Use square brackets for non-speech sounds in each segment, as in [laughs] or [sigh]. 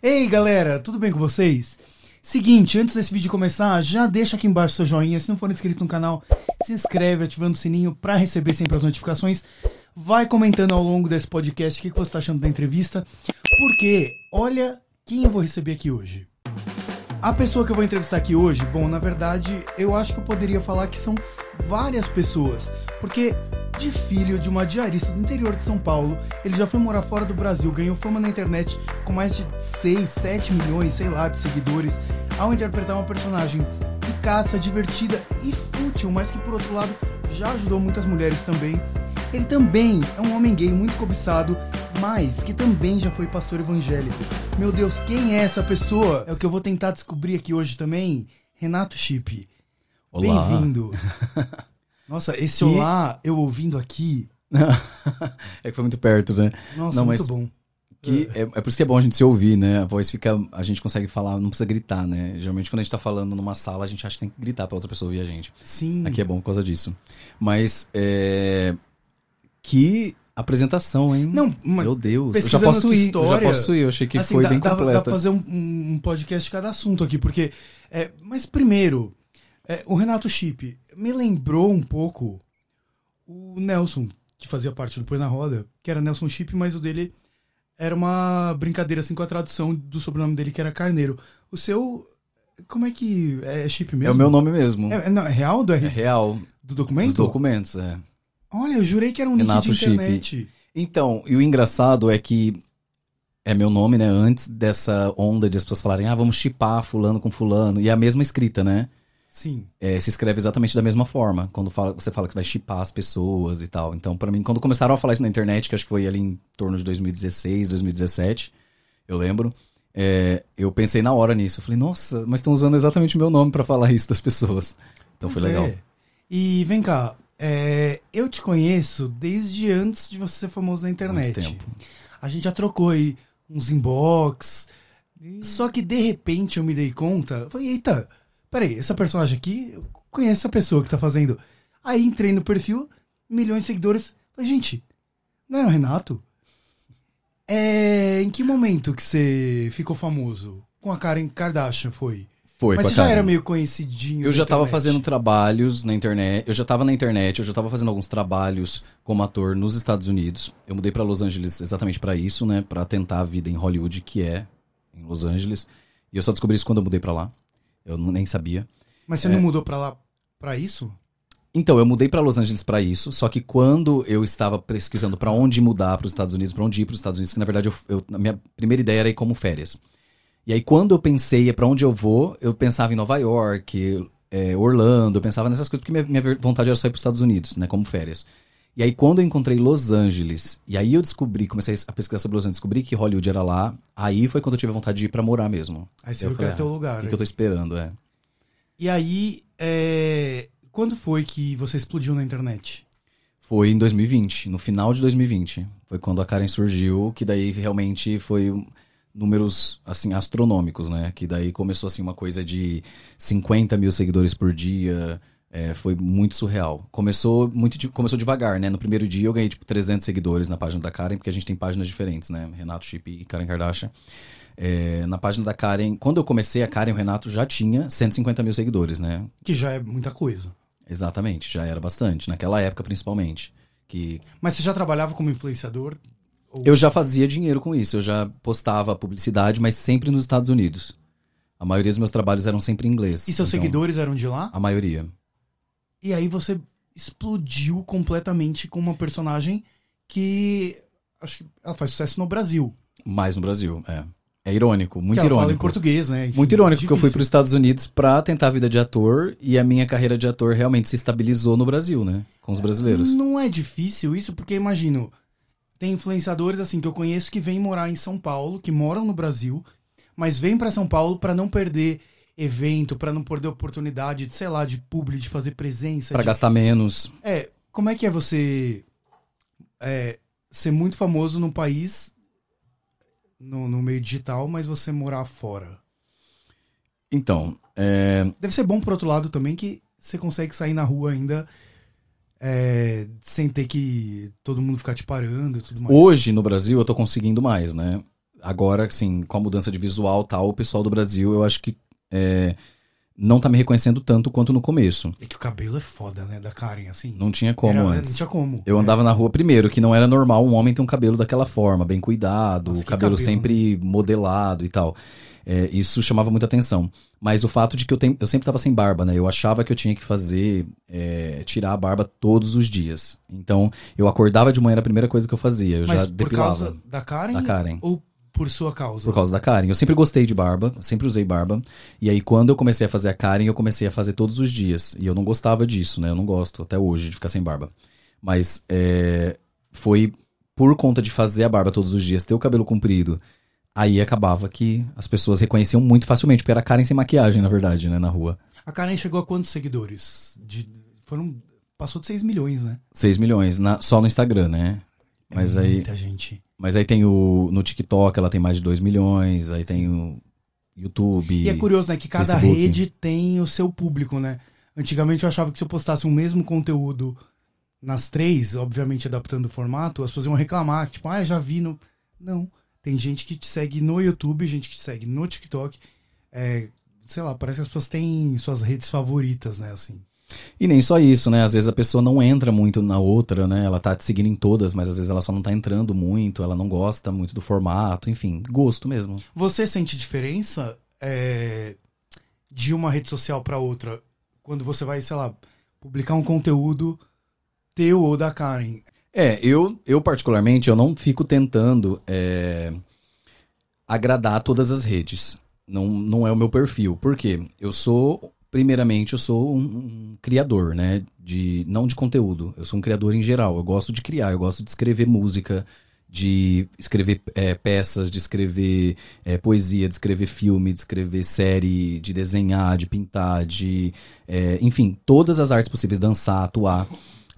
Ei galera, tudo bem com vocês? Seguinte, antes desse vídeo começar, já deixa aqui embaixo seu joinha. Se não for inscrito no canal, se inscreve ativando o sininho para receber sempre as notificações. Vai comentando ao longo desse podcast o que, que você está achando da entrevista. Porque, olha quem eu vou receber aqui hoje. A pessoa que eu vou entrevistar aqui hoje, bom, na verdade, eu acho que eu poderia falar que são várias pessoas. Porque de filho de uma diarista do interior de São Paulo, ele já foi morar fora do Brasil, ganhou fama na internet com mais de 6, 7 milhões, sei lá, de seguidores, ao interpretar uma personagem caça, divertida e fútil, mas que por outro lado já ajudou muitas mulheres também. Ele também é um homem gay muito cobiçado, mas que também já foi pastor evangélico. Meu Deus, quem é essa pessoa? É o que eu vou tentar descobrir aqui hoje também. Renato Chip. Bem-vindo. [laughs] Nossa, esse que... olá eu ouvindo aqui. [laughs] é que foi muito perto, né? Nossa, não, muito bom. Que é. é, por isso que é bom a gente se ouvir, né? A voz fica. A gente consegue falar, não precisa gritar, né? Geralmente quando a gente tá falando numa sala, a gente acha que tem que gritar pra outra pessoa ouvir a gente. Sim. Aqui é bom por causa disso. Mas. É... Que apresentação, hein? Não, mas Meu Deus. Eu já posso ir. História, eu já posso ir. Eu achei que assim, foi dá, bem completa. Dá pra fazer um, um podcast de cada assunto aqui, porque. É, mas primeiro, é, o Renato Chip me lembrou um pouco o Nelson, que fazia parte do Põe na Roda, que era Nelson Chip, mas o dele era uma brincadeira assim com a tradução do sobrenome dele, que era Carneiro. O seu. Como é que. É chip mesmo? É o meu nome mesmo. É, é, não, é real do É real. Do documento? Dos documentos, é. Olha, eu jurei que era um Renato nick de internet. Chip. Então, e o engraçado é que é meu nome, né? Antes dessa onda de as pessoas falarem, ah, vamos chipar fulano com fulano. E é a mesma escrita, né? Sim. É, se escreve exatamente da mesma forma. Quando fala, você fala que vai chipar as pessoas e tal. Então, para mim, quando começaram a falar isso na internet, que acho que foi ali em torno de 2016, 2017, eu lembro. É, eu pensei na hora nisso. Eu falei, nossa, mas estão usando exatamente o meu nome para falar isso das pessoas. Então foi legal. É. E vem cá, é, eu te conheço desde antes de você ser famoso na internet. Muito tempo. A gente já trocou aí uns inbox. Só que de repente eu me dei conta. Falei, eita, peraí, essa personagem aqui, eu conheço essa pessoa que tá fazendo. Aí entrei no perfil, milhões de seguidores. Falei, gente, não era o Renato? É, em que momento que você ficou famoso? Com a Karen Kardashian, foi? Foi, Mas você já era meio conhecidinho. Eu já estava fazendo trabalhos na internet. Eu já estava na internet, eu já estava fazendo alguns trabalhos como ator nos Estados Unidos. Eu mudei para Los Angeles exatamente para isso, né? Para tentar a vida em Hollywood, que é em Los Angeles. E eu só descobri isso quando eu mudei para lá. Eu nem sabia. Mas você é... não mudou para lá para isso? Então, eu mudei para Los Angeles para isso, só que quando eu estava pesquisando para onde mudar para os Estados Unidos, para onde ir para os Estados Unidos, que na verdade eu, eu, a minha primeira ideia era ir como férias. E aí quando eu pensei para onde eu vou, eu pensava em Nova York, é, Orlando, eu pensava nessas coisas porque minha, minha vontade era só ir para os Estados Unidos, né, como férias. E aí, quando eu encontrei Los Angeles, e aí eu descobri, comecei a pesquisar sobre Los Angeles, descobri que Hollywood era lá, aí foi quando eu tive vontade de ir pra morar mesmo. Aí você viu que era teu lugar. O que, que eu tô esperando, é. E aí, é... quando foi que você explodiu na internet? Foi em 2020, no final de 2020. Foi quando a Karen surgiu, que daí realmente foi números, assim, astronômicos, né? Que daí começou, assim, uma coisa de 50 mil seguidores por dia, é, foi muito surreal. Começou muito começou devagar, né? No primeiro dia eu ganhei tipo 300 seguidores na página da Karen, porque a gente tem páginas diferentes, né? Renato Chip e Karen Kardashian. É, na página da Karen, quando eu comecei, a Karen e o Renato já tinha 150 mil seguidores, né? Que já é muita coisa. Exatamente, já era bastante, naquela época principalmente. Que... Mas você já trabalhava como influenciador? Ou... Eu já fazia dinheiro com isso, eu já postava publicidade, mas sempre nos Estados Unidos. A maioria dos meus trabalhos eram sempre em inglês. E seus então, seguidores eram de lá? A maioria. E aí você explodiu completamente com uma personagem que acho que ela faz sucesso no Brasil. Mais no Brasil, é. É irônico, muito que ela irônico. Fala em português, né? Enfim, muito irônico, porque eu fui para os Estados Unidos para tentar a vida de ator e a minha carreira de ator realmente se estabilizou no Brasil, né? Com os brasileiros. Não é difícil isso, porque imagino, tem influenciadores assim que eu conheço que vêm morar em São Paulo, que moram no Brasil, mas vêm para São Paulo para não perder evento, para não perder oportunidade de, sei lá, de publi, de fazer presença. Para de... gastar menos. É, como é que é você é, ser muito famoso num país, no, no meio digital, mas você morar fora? Então, é... Deve ser bom por outro lado também que você consegue sair na rua ainda é, sem ter que todo mundo ficar te parando e tudo mais. Hoje no Brasil eu tô conseguindo mais, né? agora, assim, com a mudança de visual tal, o pessoal do Brasil, eu acho que é, não tá me reconhecendo tanto quanto no começo. É que o cabelo é foda, né? Da Karen, assim. Não tinha como Era- antes. Não tinha como. Eu andava na rua primeiro, que não era normal um homem ter um cabelo daquela forma, bem cuidado, Nossa, o cabelo, cabelo, sempre modelado e tal. É, isso chamava muita atenção. Mas o fato de que eu, tenho, eu sempre tava sem barba, né? Eu achava que eu tinha que fazer, é, tirar a barba todos os dias. Então, eu acordava de manhã, era a primeira coisa que eu fazia. Eu Mas já por depilava. causa da Karen? Da Karen. Ou por sua causa? Por causa da Karen. Eu sempre gostei de barba, sempre usei barba. E aí, quando eu comecei a fazer a Karen, eu comecei a fazer todos os dias. E eu não gostava disso, né? Eu não gosto até hoje de ficar sem barba. Mas é, foi por conta de fazer a barba todos os dias, ter o cabelo comprido. Aí acabava que as pessoas reconheciam muito facilmente, porque era a Karen sem maquiagem, na verdade, né? Na rua. A Karen chegou a quantos seguidores? De... Foram... Passou de 6 milhões, né? 6 milhões, na- só no Instagram, né? Mas é aí, Muita gente. Mas aí tem o. No TikTok ela tem mais de 2 milhões, aí tem o YouTube. E é curioso, né? Que cada Facebook. rede tem o seu público, né? Antigamente eu achava que se eu postasse o mesmo conteúdo nas três, obviamente adaptando o formato, as pessoas iam reclamar, tipo, ah, já vi no. Não. Tem gente que te segue no YouTube, gente que te segue no TikTok. É, sei lá, parece que as pessoas têm suas redes favoritas, né? Assim. E nem só isso, né? Às vezes a pessoa não entra muito na outra, né? Ela tá te seguindo em todas, mas às vezes ela só não tá entrando muito, ela não gosta muito do formato, enfim, gosto mesmo. Você sente diferença é, de uma rede social pra outra quando você vai, sei lá, publicar um conteúdo teu ou da Karen? É, eu, eu particularmente, eu não fico tentando é, agradar todas as redes. Não, não é o meu perfil. Por quê? Eu sou, primeiramente, eu sou um, um criador, né? De, não de conteúdo. Eu sou um criador em geral. Eu gosto de criar, eu gosto de escrever música, de escrever é, peças, de escrever é, poesia, de escrever filme, de escrever série, de desenhar, de pintar, de. é, enfim, todas as artes possíveis, dançar, atuar.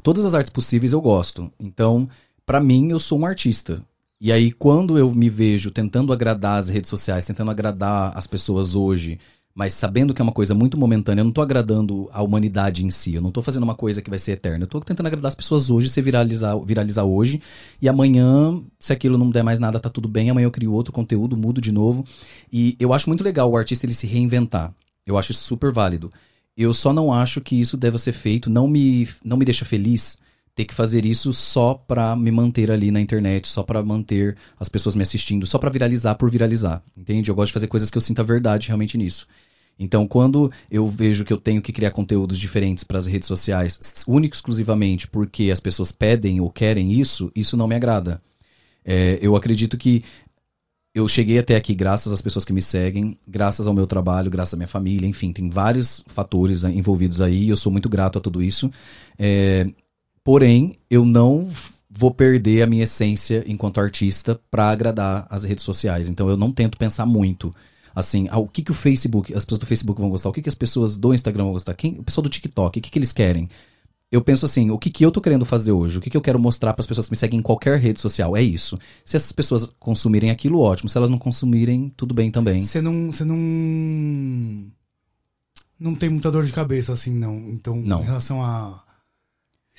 Todas as artes possíveis eu gosto. Então, pra mim, eu sou um artista. E aí, quando eu me vejo tentando agradar as redes sociais, tentando agradar as pessoas hoje, mas sabendo que é uma coisa muito momentânea, eu não tô agradando a humanidade em si, eu não tô fazendo uma coisa que vai ser eterna, eu tô tentando agradar as pessoas hoje, se viralizar, viralizar hoje, e amanhã, se aquilo não der mais nada, tá tudo bem, amanhã eu crio outro conteúdo, mudo de novo. E eu acho muito legal o artista ele se reinventar. Eu acho super válido. Eu só não acho que isso deva ser feito, não me, não me deixa feliz ter que fazer isso só pra me manter ali na internet, só pra manter as pessoas me assistindo, só pra viralizar por viralizar, entende? Eu gosto de fazer coisas que eu sinta verdade realmente nisso. Então, quando eu vejo que eu tenho que criar conteúdos diferentes para as redes sociais, único exclusivamente porque as pessoas pedem ou querem isso, isso não me agrada. É, eu acredito que eu cheguei até aqui graças às pessoas que me seguem, graças ao meu trabalho, graças à minha família, enfim, tem vários fatores envolvidos aí, eu sou muito grato a tudo isso. É, porém, eu não vou perder a minha essência enquanto artista para agradar as redes sociais. Então eu não tento pensar muito. Assim, ah, o que, que o Facebook, as pessoas do Facebook vão gostar, o que, que as pessoas do Instagram vão gostar, quem, o pessoal do TikTok, o que, que eles querem. Eu penso assim, o que, que eu tô querendo fazer hoje? O que, que eu quero mostrar para as pessoas que me seguem em qualquer rede social? É isso. Se essas pessoas consumirem aquilo, ótimo. Se elas não consumirem, tudo bem também. Você não. Você não. Não tem muita dor de cabeça, assim, não. Então, Não. em relação à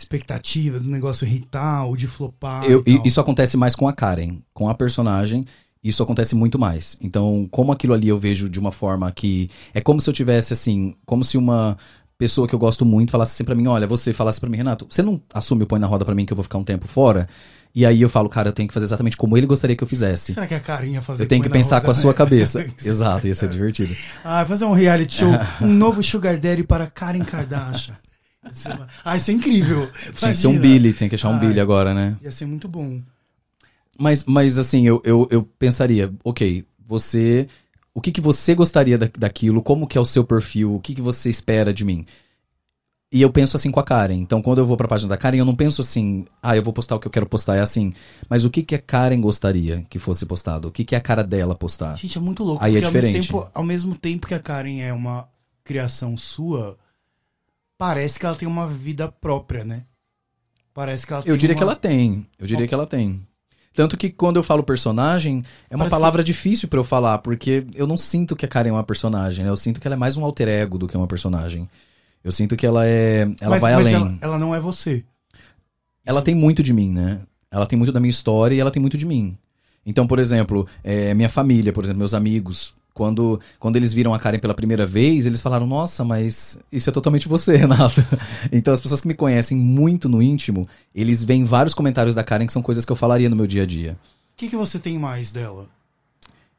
expectativa do negócio irritar ou de flopar. Eu- isso acontece mais com a Karen, com a personagem. Isso acontece muito mais. Então, como aquilo ali eu vejo de uma forma que. É como se eu tivesse, assim. Como se uma pessoa que eu gosto muito falasse assim pra mim: olha, você falasse pra mim, Renato, você não assume o põe na roda pra mim que eu vou ficar um tempo fora? E aí eu falo, cara, eu tenho que fazer exatamente como ele gostaria que eu fizesse. Será que a Karen ia fazer Eu tenho que pensar roda? com a sua cabeça. [laughs] Exato, ia ser divertido. Ah, fazer um reality show, [laughs] um novo Sugar Daddy para Karen Kardashian. É- Ah, isso é incrível. Tinha que ser um Imagina. Billy, tinha que achar um Ai. Billy agora, né? Ia ser muito bom. Mas, mas assim, eu, eu, eu pensaria, ok, você. O que, que você gostaria da, daquilo? Como que é o seu perfil? O que, que você espera de mim? E eu penso assim com a Karen. Então, quando eu vou pra página da Karen, eu não penso assim, ah, eu vou postar o que eu quero postar. É assim, mas o que, que a Karen gostaria que fosse postado? O que, que é a cara dela postar? Gente, é muito louco. Aí é porque ao mesmo, diferente. tempo, ao mesmo tempo que a Karen é uma criação sua, parece que ela tem uma vida própria, né? Parece que ela tem Eu diria uma... que ela tem. Eu diria que ela tem. Tanto que quando eu falo personagem, é uma Parece palavra difícil pra eu falar, porque eu não sinto que a Karen é uma personagem, né? Eu sinto que ela é mais um alter ego do que uma personagem. Eu sinto que ela é. Ela mas, vai mas além. Ela, ela não é você. Ela tem muito de mim, né? Ela tem muito da minha história e ela tem muito de mim. Então, por exemplo, é, minha família, por exemplo, meus amigos, quando, quando eles viram a Karen pela primeira vez, eles falaram: Nossa, mas isso é totalmente você, [laughs] Renato. então, as pessoas que me conhecem muito no íntimo, eles veem vários comentários da Karen que são coisas que eu falaria no meu dia a dia. O que, que você tem mais dela?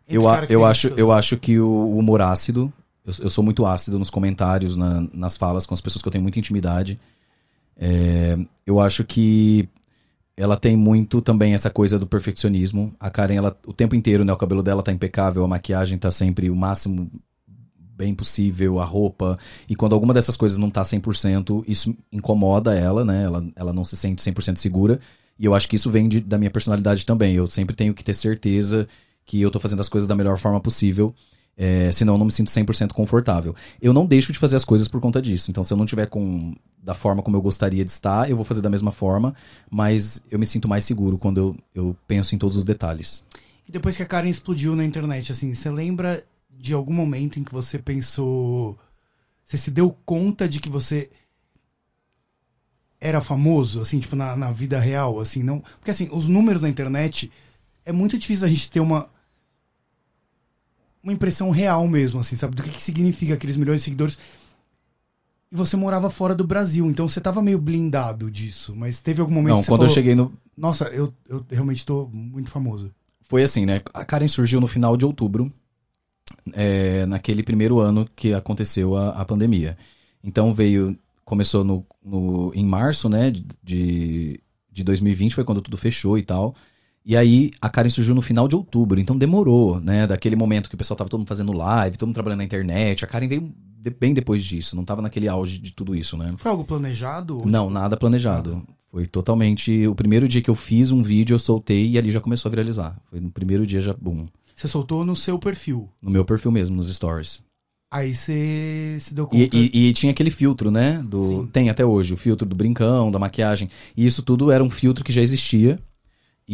Entre Eu, eu, acho, eu acho que o humor ácido, eu, eu sou muito ácido nos comentários, na- nas falas com as pessoas que eu tenho muita intimidade. É, eu acho que ela tem muito também essa coisa do perfeccionismo. A Karen, ela, o tempo inteiro, né? O cabelo dela tá impecável, a maquiagem tá sempre o máximo bem possível, a roupa. E quando alguma dessas coisas não tá 100%, isso incomoda ela, né? Ela, ela não se sente 100% segura. E eu acho que isso vem de- da minha personalidade também. Eu sempre tenho que ter certeza que eu tô fazendo as coisas da melhor forma possível. É, senão eu não me sinto 100% confortável. Eu não deixo de fazer as coisas por conta disso. Então, se eu não tiver com da forma como eu gostaria de estar, eu vou fazer da mesma forma, mas eu me sinto mais seguro quando eu, eu penso em todos os detalhes. E depois que a Karen explodiu na internet, assim, você lembra de algum momento em que você pensou. Você se deu conta de que você era famoso, assim, tipo, na, na vida real, assim, não. Porque assim, os números na internet é muito difícil a gente ter uma. Uma impressão real mesmo, assim, sabe? Do que, que significa aqueles milhões de seguidores. E você morava fora do Brasil, então você tava meio blindado disso. Mas teve algum momento Não, que você quando eu falou, cheguei no. Nossa, eu, eu realmente tô muito famoso. Foi assim, né? A Karen surgiu no final de outubro, é, naquele primeiro ano que aconteceu a, a pandemia. Então veio. Começou no, no- em março, né? De, de 2020, foi quando tudo fechou e tal. E aí a Karen surgiu no final de outubro, então demorou, né? Daquele momento que o pessoal tava todo mundo fazendo live, todo mundo trabalhando na internet. A Karen veio de- bem depois disso, não tava naquele auge de tudo isso, né? Foi algo planejado? Não, nada planejado. Foi totalmente. O primeiro dia que eu fiz um vídeo, eu soltei e ali já começou a viralizar. Foi no primeiro dia já, boom. Você soltou no seu perfil. No meu perfil mesmo, nos stories. Aí você se deu E, conta. e- e tinha aquele filtro, né? Do, Sim. tem até hoje, o filtro do brincão, da maquiagem. E isso tudo era um filtro que já existia.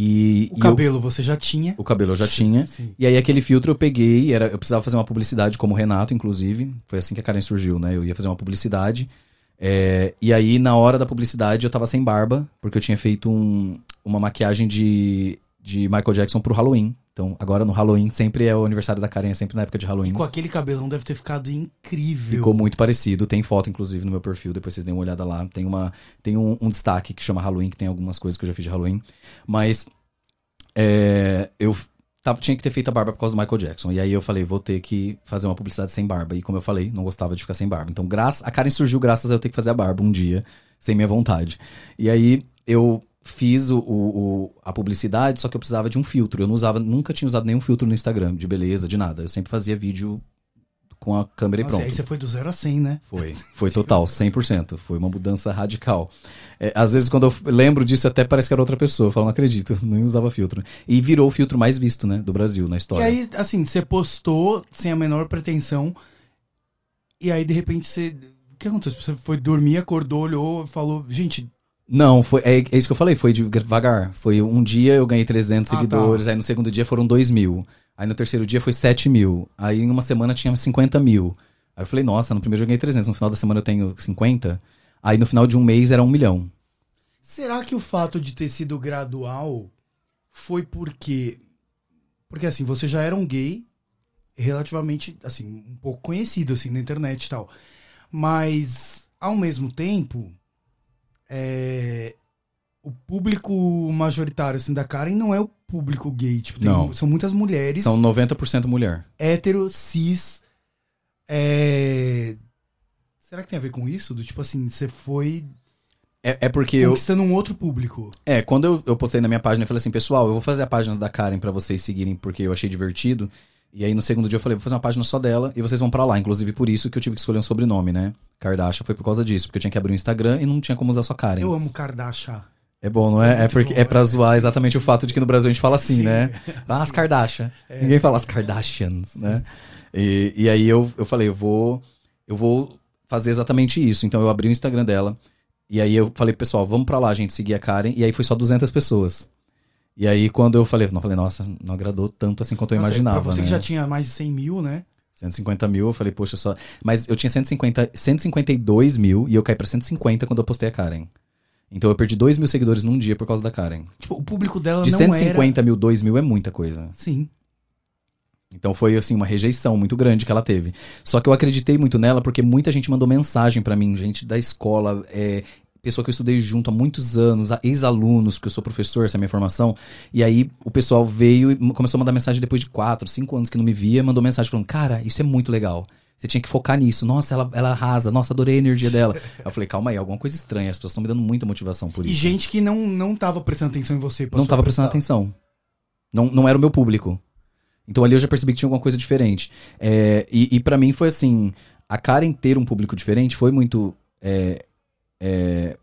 E, o e eu- cabelo você já tinha. o cabelo eu já tinha. Sim. E aí aquele filtro eu peguei, era, eu precisava fazer uma publicidade como o Renato, inclusive. Foi assim que a Karen surgiu, né? Eu ia fazer uma publicidade. É, e aí, na hora da publicidade, eu tava sem barba, porque eu tinha feito um- uma maquiagem de, de Michael Jackson pro Halloween. Então, agora no Halloween, sempre é o aniversário da Karen, é sempre na época de Halloween. E com aquele cabelão deve ter ficado incrível. Ficou muito parecido. Tem foto, inclusive, no meu perfil. Depois vocês dêem uma olhada lá. Tem, uma, tem um, um destaque que chama Halloween, que tem algumas coisas que eu já fiz de Halloween. Mas é, eu tava, tinha que ter feito a barba por causa do Michael Jackson. E aí eu falei, vou ter que fazer uma publicidade sem barba. E como eu falei, não gostava de ficar sem barba. Então, graça, a Karen surgiu graças a eu ter que fazer a barba um dia, sem minha vontade. E aí eu fiz o, o- o- a publicidade, só que eu precisava de um filtro. Eu não usava, nunca tinha usado nenhum filtro no Instagram, de beleza, de nada. Eu sempre fazia vídeo com a câmera e Nossa, pronto. aí você foi do zero a 100, né? Foi, foi total, 100%. Foi uma mudança radical. É, às vezes, quando eu lembro disso, até parece que era outra pessoa. Eu falo, não acredito, [laughs] nem usava filtro. E virou o filtro mais visto, né, do Brasil, na E história. aí, assim, você postou sem a menor pretensão. E aí, de repente, você. O que aconteceu? Você foi dormir, acordou, olhou e falou: Gente, Não, foi, é, é isso que eu falei, foi devagar. Foi um dia eu ganhei 300 Ah, tá. seguidores, aí no segundo dia foram 2 mil. Aí no terceiro dia foi 7 mil. Aí em uma semana tinha 50 mil. Aí eu falei, nossa, no primeiro dia eu ganhei 300, no final da semana eu tenho 50. Aí no final de um mês era um milhão. será que o fato de ter sido gradual foi porque. Porque, assim, você já era um gay relativamente, assim, um pouco conhecido, assim, na internet e tal. Mas, ao mesmo tempo, é, o público majoritário, assim, da Karen não é o público gay. Tipo, tem- Não. são muitas mulheres, São 90% mulher. hétero, cis. é, Será que tem a ver com isso? Do tipo assim, você foi É, é porque eu, conquistando um outro público. É, quando eu, eu postei na minha página, eu falei assim, pessoal, eu vou fazer a página da Karen pra vocês seguirem, porque eu achei divertido. E aí no segundo dia eu falei, vou fazer uma página só dela e vocês vão pra lá. Inclusive por isso que eu tive que escolher um sobrenome, né? Kardashian foi por causa disso, porque eu tinha que abrir um Instagram e não tinha como usar só Karen. Eu amo Kardashian. É bom, não é? É muito porque bom, é pra é, zoar exatamente sim. o fato de que no Brasil a gente fala assim, Sim, né? [laughs] Ah, as. Kardashian. É, Ninguém sim. fala as Kardashians, né? E, e aí eu, eu falei, eu vou, eu vou fazer exatamente isso. Então eu abri o Instagram dela. E aí eu falei, pessoal, vamos pra lá, a gente seguir a Karen. E aí foi só 200 pessoas. E aí quando eu falei, não falei, nossa, não agradou tanto assim quanto eu Nossa, imaginava, Pra você né? que já tinha mais de 100 mil, né? 150 mil, eu falei, poxa, só. Mas eu tinha 150, 152 mil e eu caí pra 150 quando eu postei a Karen. Então eu perdi 2 mil seguidores num dia por causa da Karen. Tipo, o público dela De não 150 era... mil, 2 mil é muita coisa. Sim. Então foi assim uma rejeição muito grande que ela teve. Só que eu acreditei muito nela porque muita gente mandou mensagem pra mim, gente da escola, é, pessoa que eu estudei junto há muitos anos, ex-alunos, porque eu sou professor, essa é a minha formação. E aí o pessoal veio e começou a mandar mensagem depois de quatro, cinco anos que não me via, mandou mensagem falando: "Cara, isso é muito legal. Você tinha que focar nisso. Nossa, ela, ela arrasa. Nossa, adorei a energia dela." [laughs] eu falei: "Calma aí, alguma coisa estranha. As pessoas estão me dando muita motivação por E isso." gente que não, não tava prestando atenção em você. não tava prestando atenção. Não, não era o meu público. Então ali eu já percebi que tinha alguma coisa diferente. É, e e para mim foi assim: a Karen ter um público diferente foi muito. é, é,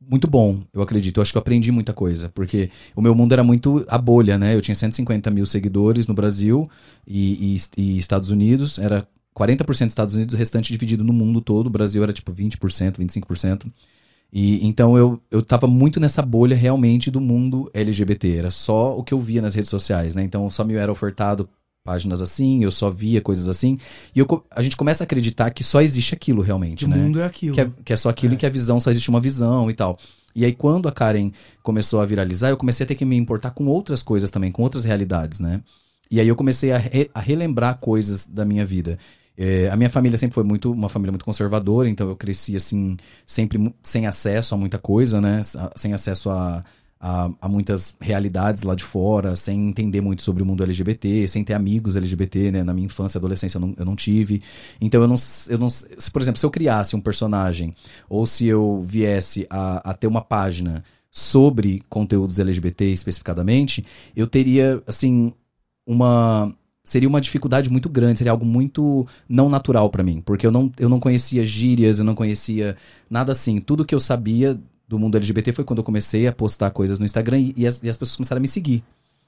muito bom, eu acredito. Eu acho que eu aprendi muita coisa. Porque o meu mundo era muito a bolha, né? Eu tinha 150 mil seguidores no Brasil e, e, e Estados Unidos. Era 40% Estados Unidos, o restante dividido no mundo todo. O Brasil era tipo 20%, 25%. E então eu, eu tava muito nessa bolha realmente do mundo LGBT. Era só o que eu via nas redes sociais, né? Então só me era ofertado páginas assim, eu só via coisas assim. E eu a gente começa a acreditar que só existe aquilo realmente, o né? mundo é aquilo. Que é, que é só aquilo É. e que a visão só existe uma visão e tal. E aí, quando a Karen começou a viralizar, eu comecei a ter que me importar com outras coisas também, com outras realidades, né? E aí eu comecei a, re- a relembrar coisas da minha vida. É, a minha família sempre foi muito uma família muito conservadora, então eu cresci assim, sempre sem acesso a muita coisa, né? Sem acesso a, a, a muitas realidades lá de fora, sem entender muito sobre o mundo LGBT, sem ter amigos LGBT, né? Na minha infância e adolescência eu não, eu não tive. Então eu não, eu não. se, Por exemplo, se eu criasse um personagem, ou se eu viesse a, a ter uma página sobre conteúdos LGBT especificadamente, eu teria, assim, uma. Seria uma dificuldade muito grande, seria algo muito não natural pra mim, porque eu não, eu não conhecia gírias, eu não conhecia nada assim. Tudo que eu sabia do mundo LGBT foi quando eu comecei a postar coisas no Instagram e, e as, e as pessoas começaram a me seguir.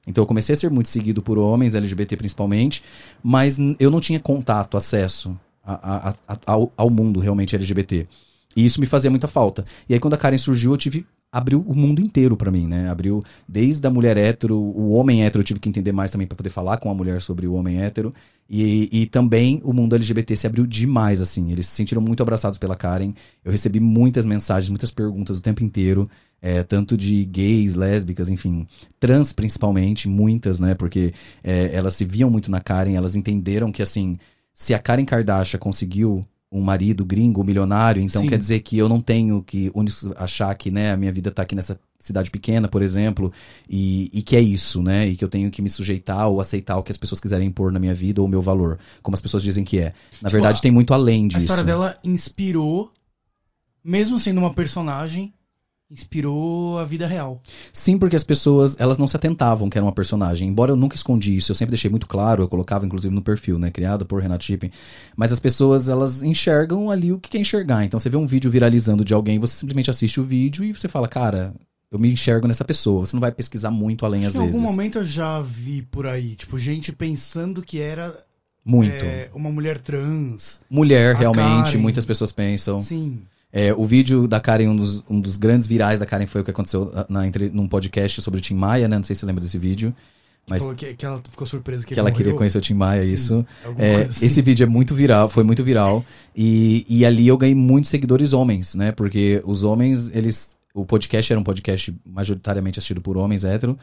Então eu comecei a ser muito seguido por homens, LGBT principalmente, mas eu não tinha contato, acesso a- a- a- ao, ao mundo realmente LGBT. E isso me fazia muita falta. E aí quando a Karen surgiu, eu tive abriu o mundo inteiro pra mim, né? Abriu desde a mulher hétero, o homem hétero eu tive que entender mais também pra poder falar com a mulher sobre o homem hétero. E, e também o mundo LGBT se abriu demais, assim. Eles se sentiram muito abraçados pela Karen. Eu recebi muitas mensagens, muitas perguntas o tempo inteiro. é, tanto de gays, lésbicas, enfim. Trans, principalmente, muitas, né? Porque é, elas se viam muito na Karen, elas entenderam que, assim, se a Karen Kardashian conseguiu um marido gringo, milionário, então Sim. quer dizer que eu não tenho que achar que, né, a minha vida tá aqui nessa cidade pequena, por exemplo, e, e que é isso, né, e que eu tenho que me sujeitar ou aceitar o que as pessoas quiserem impor na minha vida ou o meu valor, como as pessoas dizem que é. Na verdade, Tipo, a- tem muito além A disso. história dela inspirou, mesmo sendo uma personagem, inspirou a vida real. Sim, porque as pessoas, elas não se atentavam que era uma personagem. Embora eu nunca escondi isso, eu sempre deixei muito claro, eu colocava inclusive no perfil, né, criado por Renato Chippen. Mas as pessoas, elas enxergam ali o que quer enxergar. Então você vê um vídeo viralizando de alguém, você simplesmente assiste o vídeo e você fala, cara, eu me enxergo nessa pessoa. Você não vai pesquisar muito além às em vezes. algum momento eu já vi por aí, tipo, gente pensando que era Muito. é, uma mulher trans. Mulher, realmente, Karen. muitas pessoas pensam. Sim. É, o vídeo da Karen, um dos, um dos grandes virais da Karen foi o que aconteceu na, entre, num podcast sobre o Tim Maia, né? Não sei se você lembra desse vídeo. Mas Falou que, que ela ficou surpresa que, que ela queria morreu. conhecer o Tim Maia, Sim, isso. É, assim. esse vídeo é muito viral, foi muito viral. E, e ali eu ganhei muitos seguidores homens, né? Porque os homens, eles. O podcast era um podcast majoritariamente assistido por homens hétero.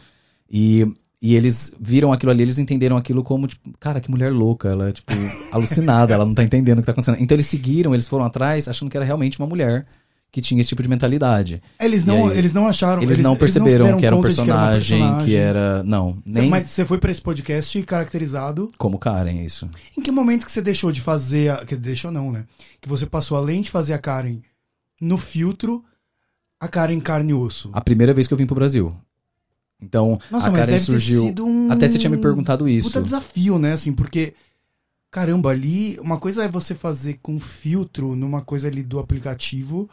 E, e eles viram aquilo ali, eles entenderam aquilo como, tipo, cara, que mulher louca. Ela é, tipo, alucinada, ela não tá entendendo o que tá acontecendo. Então eles seguiram, eles foram atrás, achando que era realmente uma mulher que tinha esse tipo de mentalidade. Eles não, aí, eles não acharam. Eles, não se perceberam deram que era um conta de personagem, que era. Não, Cê- nem Mas você foi pra esse podcast caracterizado. como Karen, isso. Em que momento que você deixou de fazer. A... Que deixou não, né? Que você passou, além de fazer a Karen no filtro, a Karen carne e osso. A primeira vez que eu vim pro Brasil. Então, Nossa, a Karen surgiu. um. Até você tinha me perguntado isso. Puta desafio, né? Assim, porque. Caramba, ali. Uma coisa é você fazer com filtro numa coisa ali do aplicativo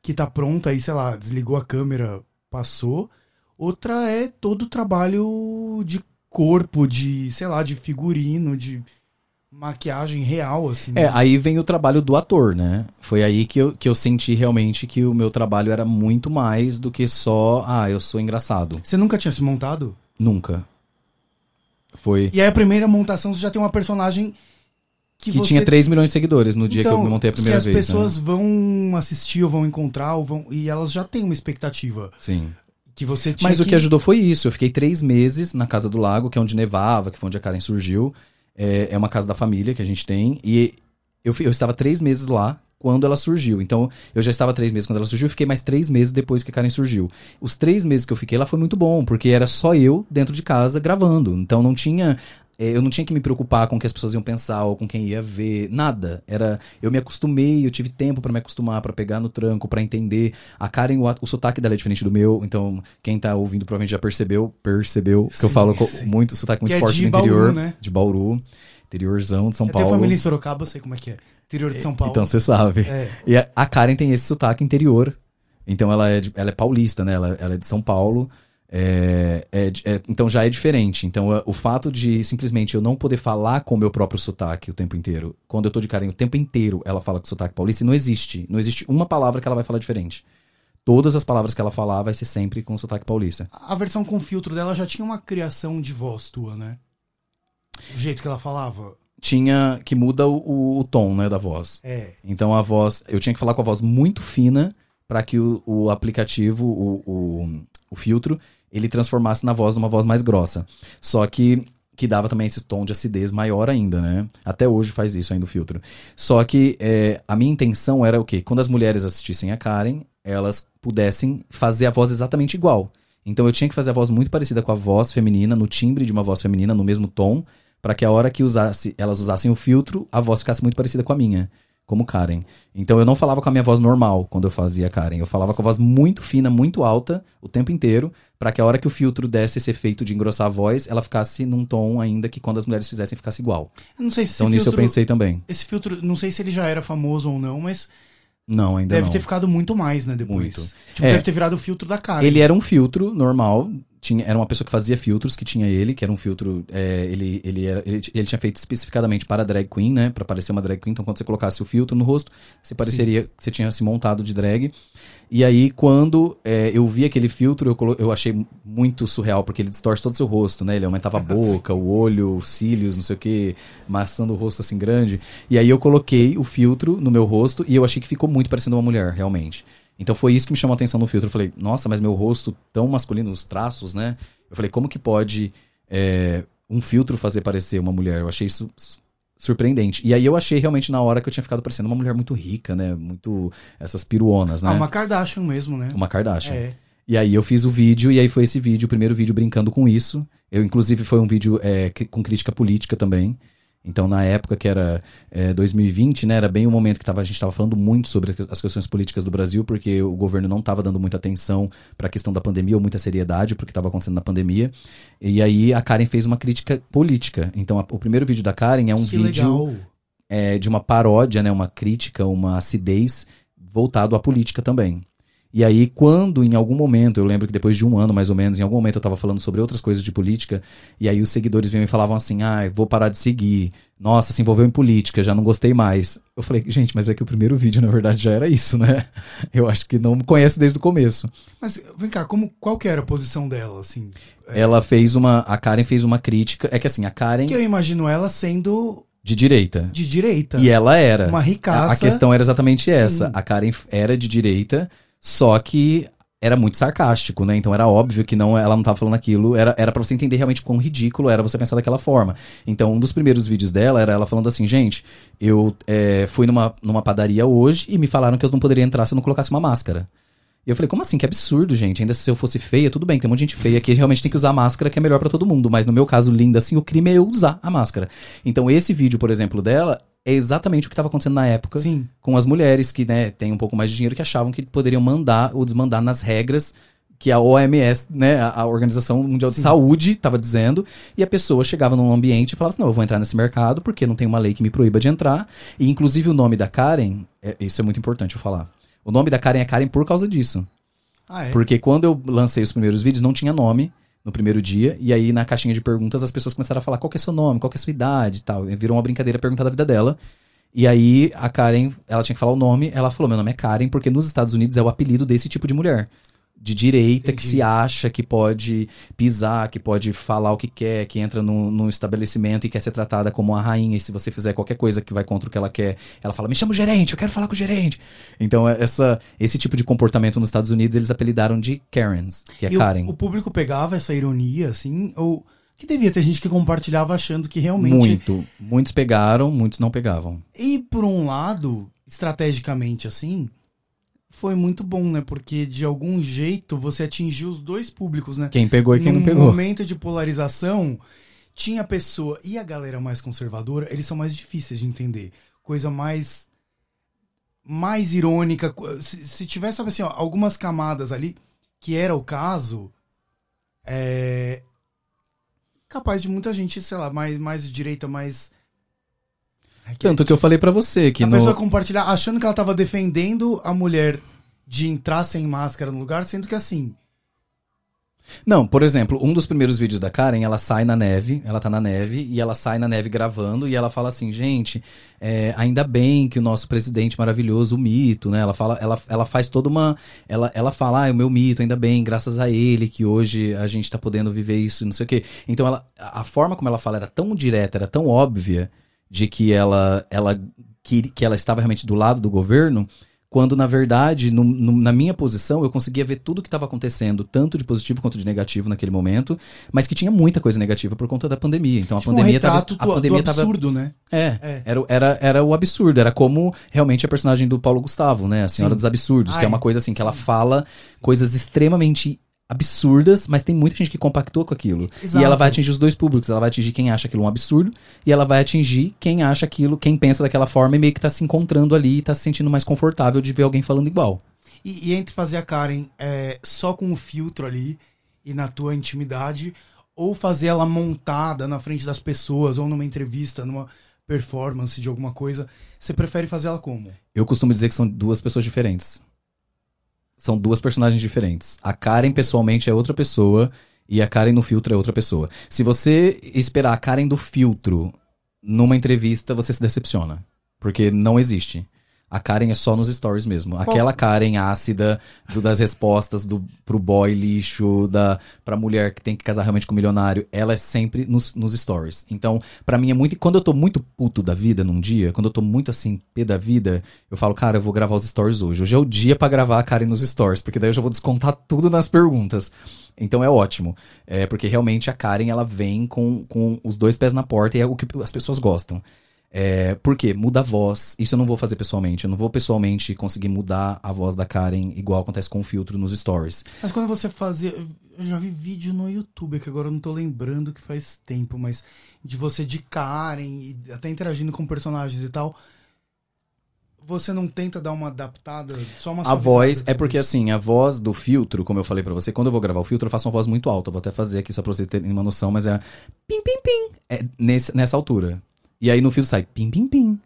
que tá pronta, aí, sei lá, desligou a câmera, passou. Outra é todo o trabalho de corpo, de, sei lá, de figurino, de maquiagem real, assim. É, aí vem o trabalho do ator, né? Foi aí que eu, que eu senti realmente que o meu trabalho era muito mais do que só, ah, eu sou engraçado. Você nunca tinha se montado? Nunca. Foi. E aí a primeira montação você já tem uma personagem que, Que você tinha 3 milhões de seguidores no dia que eu Então, me montei a primeira que vez. as pessoas né? vão assistir ou vão encontrar ou vão e elas já têm uma expectativa Sim. que você Mas o que ajudou foi isso. Eu fiquei três meses na Casa do Lago, que é onde nevava, que foi onde a Karen surgiu. É, é uma casa da família que a gente tem. E eu, eu estava três meses lá quando ela surgiu. Então, eu já estava três meses quando ela surgiu, fiquei mais três meses depois que a Karen surgiu. Os três meses que eu fiquei lá foi muito bom, porque era só eu dentro de casa gravando. Então, não tinha. É, Eu não tinha que me preocupar com o que as pessoas iam pensar ou com quem ia ver, nada. Era, eu me acostumei, eu tive tempo pra me acostumar, pra pegar no tranco, pra entender. A Karen, o, o sotaque dela é diferente do meu, então quem tá ouvindo provavelmente já percebeu, percebeu que eu Sim, falo co- sim. muito sotaque muito Que é forte de do interior, Bauru, né? de Bauru, interiorzão de São Eu tenho Paulo. família em Sorocaba, eu sei como é que é. Interior de São Paulo. Então você sabe. É. E a, a Karen tem esse sotaque interior. Então ela é, de- ela é paulista, né? Ela, ela é de São Paulo. É, é é- então já é diferente. Então é, o fato de simplesmente eu não poder falar com o meu próprio sotaque o tempo inteiro. Quando eu tô de Karen o tempo inteiro, ela fala com sotaque paulista e não existe. Não existe uma palavra que ela vai falar diferente. Todas as palavras que ela falar vai ser sempre com sotaque paulista. A versão com filtro dela já tinha uma criação de voz tua, né? O jeito que ela falava. Tinha que muda o, o- o tom, né, da voz. É. Então a voz, eu tinha que falar com a voz muito fina para que o, o aplicativo, o, o, o filtro, ele transformasse na voz numa voz mais grossa. Só que que dava também esse tom de acidez maior ainda, né? Até hoje faz isso ainda o filtro. Só que é, a minha intenção era o quê? Quando as mulheres assistissem a Karen, elas pudessem fazer a voz exatamente igual. Então eu tinha que fazer a voz muito parecida com a voz feminina, no timbre de uma voz feminina, no mesmo tom, para que a hora que usasse, elas usassem o filtro, a voz ficasse muito parecida com a minha, como Karen. Então eu não falava com a minha voz normal quando eu fazia Karen, eu falava com a voz muito fina, muito alta, o tempo inteiro, para que a hora que o filtro desse esse efeito de engrossar a voz, ela ficasse num tom ainda que quando as mulheres fizessem ficasse igual. Eu não sei se Então nisso eu pensei também. Esse filtro, não sei se ele já era famoso ou não, mas Não, ainda deve não. ter ficado muito mais, né, depois. Muito. Tipo, É. deve ter virado o filtro da cara. Ele era um filtro normal. Tinha, era uma pessoa que fazia filtros, que tinha ele, que era um filtro. é, ele, ele, era, ele, ele tinha feito especificamente para drag queen, né? Pra parecer uma drag queen. Então, quando você colocasse o filtro no rosto, você pareceria que você tinha se montado de drag. E aí, quando é, eu vi aquele filtro, eu, colo- eu achei muito surreal, porque ele distorce todo o seu rosto, né? Ele aumentava a boca, o olho, os cílios, não sei o que, maçando o rosto assim grande. E aí eu coloquei o filtro no meu rosto e eu achei que ficou muito parecendo uma mulher, realmente. Então foi isso que me chamou a atenção no filtro. Eu falei, nossa, mas meu rosto tão masculino, os traços, né? Eu falei, como que pode é, um filtro fazer parecer uma mulher? Eu achei isso surpreendente. E aí eu achei realmente na hora que eu tinha ficado parecendo uma mulher muito rica, né? Muito essas piruonas, né? Ah, uma Kardashian mesmo, né? Uma Kardashian. É. E aí eu fiz o vídeo, e aí foi esse vídeo, o primeiro vídeo brincando com isso. Eu, inclusive, foi um vídeo é, com crítica política também. Então, na época que era é, 2020, né, era bem o momento que tava, a gente estava falando muito sobre as questões políticas do Brasil, porque o governo não estava dando muita atenção para a questão da pandemia, ou muita seriedade para o que estava acontecendo na pandemia. E aí a Karen fez uma crítica política. Então, a- o primeiro vídeo da Karen é um que vídeo é, de uma paródia, né, uma crítica, uma acidez voltado à política também. E aí, quando em algum momento, eu lembro que depois de um ano mais ou menos, em algum momento eu tava falando sobre outras coisas de política, e aí os seguidores vinham e falavam assim: ah, vou parar de seguir. Nossa, se envolveu em política, já não gostei mais. Eu falei, gente, mas é que o primeiro vídeo, na verdade, já era isso, né? [laughs] Eu acho que não me conhece desde o começo. Mas vem cá, como, qual que era a posição dela, assim? Ela fez uma. A Karen fez uma crítica. É que assim, a Karen Que eu imagino ela sendo de direita. de direita. E ela era. Uma ricaça. A, a questão era exatamente essa. Sim. A Karen era de direita, só que era muito sarcástico, né? Então era óbvio que não, ela não tava falando aquilo. Era, era para você entender realmente quão ridículo era você pensar daquela forma. Então, um dos primeiros vídeos dela era ela falando assim, gente, eu é, fui numa, numa padaria hoje e me falaram que eu não poderia entrar se eu não colocasse uma máscara. E eu falei, como assim? Que absurdo, gente. Ainda se eu fosse feia, tudo bem, tem um monte de gente feia que realmente tem que usar máscara, que é melhor pra todo mundo. Mas no meu caso, linda assim, o crime é eu usar a máscara. Então, esse vídeo, por exemplo, dela, é exatamente o que estava acontecendo na época Sim. com as mulheres que, né, têm um pouco mais de dinheiro que achavam que poderiam mandar ou desmandar nas regras que a OMS, né, a Organização Mundial Sim. de Saúde, estava dizendo, e a pessoa chegava num ambiente e falava assim, não, eu vou entrar nesse mercado porque não tem uma lei que me proíba de entrar, e inclusive o nome da Karen, é- isso é muito importante eu falar, o nome da Karen é Karen por causa disso, Ah, é? porque quando eu lancei os primeiros vídeos não tinha nome no primeiro dia, e aí na caixinha de perguntas as pessoas começaram a falar qual é seu nome, qual é sua idade? e tal, e virou uma brincadeira perguntar da vida dela, e aí a Karen, ela tinha que falar o nome, ela falou, meu nome é Karen porque nos Estados Unidos é o apelido desse tipo de mulher. De direita que Entendi. se acha que pode pisar, que pode falar o que quer, que entra num, num estabelecimento e quer ser tratada como uma rainha. E se você fizer qualquer coisa que vai contra o que ela quer, ela fala: Me chama o gerente, eu quero falar com o gerente. Então, é- essa, esse tipo de comportamento nos Estados Unidos eles apelidaram de Karens, que é E o- Karen. O, público pegava essa ironia, assim, ou que devia ter gente que compartilhava achando que realmente. Muito. Muitos pegaram, muitos não pegavam. E por um lado, estrategicamente assim, foi muito bom, né? Porque de algum jeito você atingiu os dois públicos, né? Quem pegou e quem Num não pegou. momento de polarização, tinha a pessoa e a galera mais conservadora, eles são mais difíceis de entender. Coisa mais mais irônica, se, se tivesse sabe assim, ó, algumas camadas ali que era o caso, é capaz de muita gente, sei lá, mais mais direita, mais Ai, Tanto que eu falei pra você que a no... pessoa compartilhar achando que ela tava defendendo a mulher de entrar sem máscara no lugar, sendo que assim, Não, por exemplo, um dos primeiros vídeos da Karen, ela sai na neve, ela tá na neve, e ela sai na neve gravando, e ela fala assim, gente, é, ainda bem que o nosso presidente maravilhoso, o mito, né? Ela fala, ela, ela faz toda uma. Ela, ela fala, ah, o meu mito, ainda bem, graças a ele, que hoje a gente tá podendo viver isso, não sei o quê. Então ela, a a forma como ela fala era tão direta, era tão óbvia de que ela, ela, que, que ela estava realmente do lado do governo, quando na verdade, no- no- na minha posição, eu conseguia ver tudo que estava acontecendo, tanto de positivo quanto de negativo naquele momento, mas que tinha muita coisa negativa por conta da pandemia. Então a tipo, um pandemia tava, retrato a pandemia do tava absurdo, né? é, É. Era, era, era o absurdo, era como realmente a personagem do Paulo Gustavo, né? A Senhora Sim. dos Absurdos, que Ai, é uma coisa assim, que ela fala coisas extremamente absurdas, mas tem muita gente que compactou com aquilo. Exato. E ela vai atingir os dois públicos, ela vai atingir quem acha aquilo um absurdo, e ela vai atingir quem acha aquilo, quem pensa daquela forma e meio que tá se encontrando ali e tá se sentindo mais confortável de ver alguém falando igual. E, e entre fazer a Karen é, só com o filtro ali e na tua intimidade, ou fazer ela montada na frente das pessoas, ou numa entrevista, numa performance de alguma coisa, você prefere fazer ela como? Eu costumo dizer que são duas pessoas diferentes. São duas personagens diferentes. A Karen, pessoalmente, é outra pessoa e a Karen no filtro é outra pessoa. Se você esperar a Karen do filtro numa entrevista, você se decepciona. Porque não existe. A Karen é só nos stories mesmo. Aquela Karen ácida do- das respostas do, pro boy lixo, da, pra mulher que tem que casar realmente com o milionário, ela é sempre nos, nos stories. Então, pra mim é muito. Quando eu tô muito puto da vida num dia, quando eu tô muito assim, pé da vida, eu falo, cara, eu vou gravar os stories hoje. Hoje é o dia pra gravar a Karen nos stories, porque daí eu já vou descontar tudo nas perguntas. Então é ótimo. É, porque realmente a Karen, ela vem com, com os dois pés na porta e é o que as pessoas gostam. É, por quê? Muda a voz. Isso eu não vou fazer pessoalmente. Eu não vou pessoalmente conseguir mudar a voz da Karen igual acontece com o filtro nos stories. Mas quando você fazia. Eu já vi vídeo no YouTube, que agora eu não tô lembrando que faz tempo, mas de você de Karen e até interagindo com personagens e tal. Você não tenta dar uma adaptada, só uma A voz, é porque assim, a voz do filtro, como eu falei pra você, quando eu vou gravar o filtro, eu faço uma voz muito alta. Eu vou até fazer aqui só pra vocês terem uma noção, mas é pim, pim, pim. É nesse, nessa altura. E aí no filtro sai pim, pim, pim.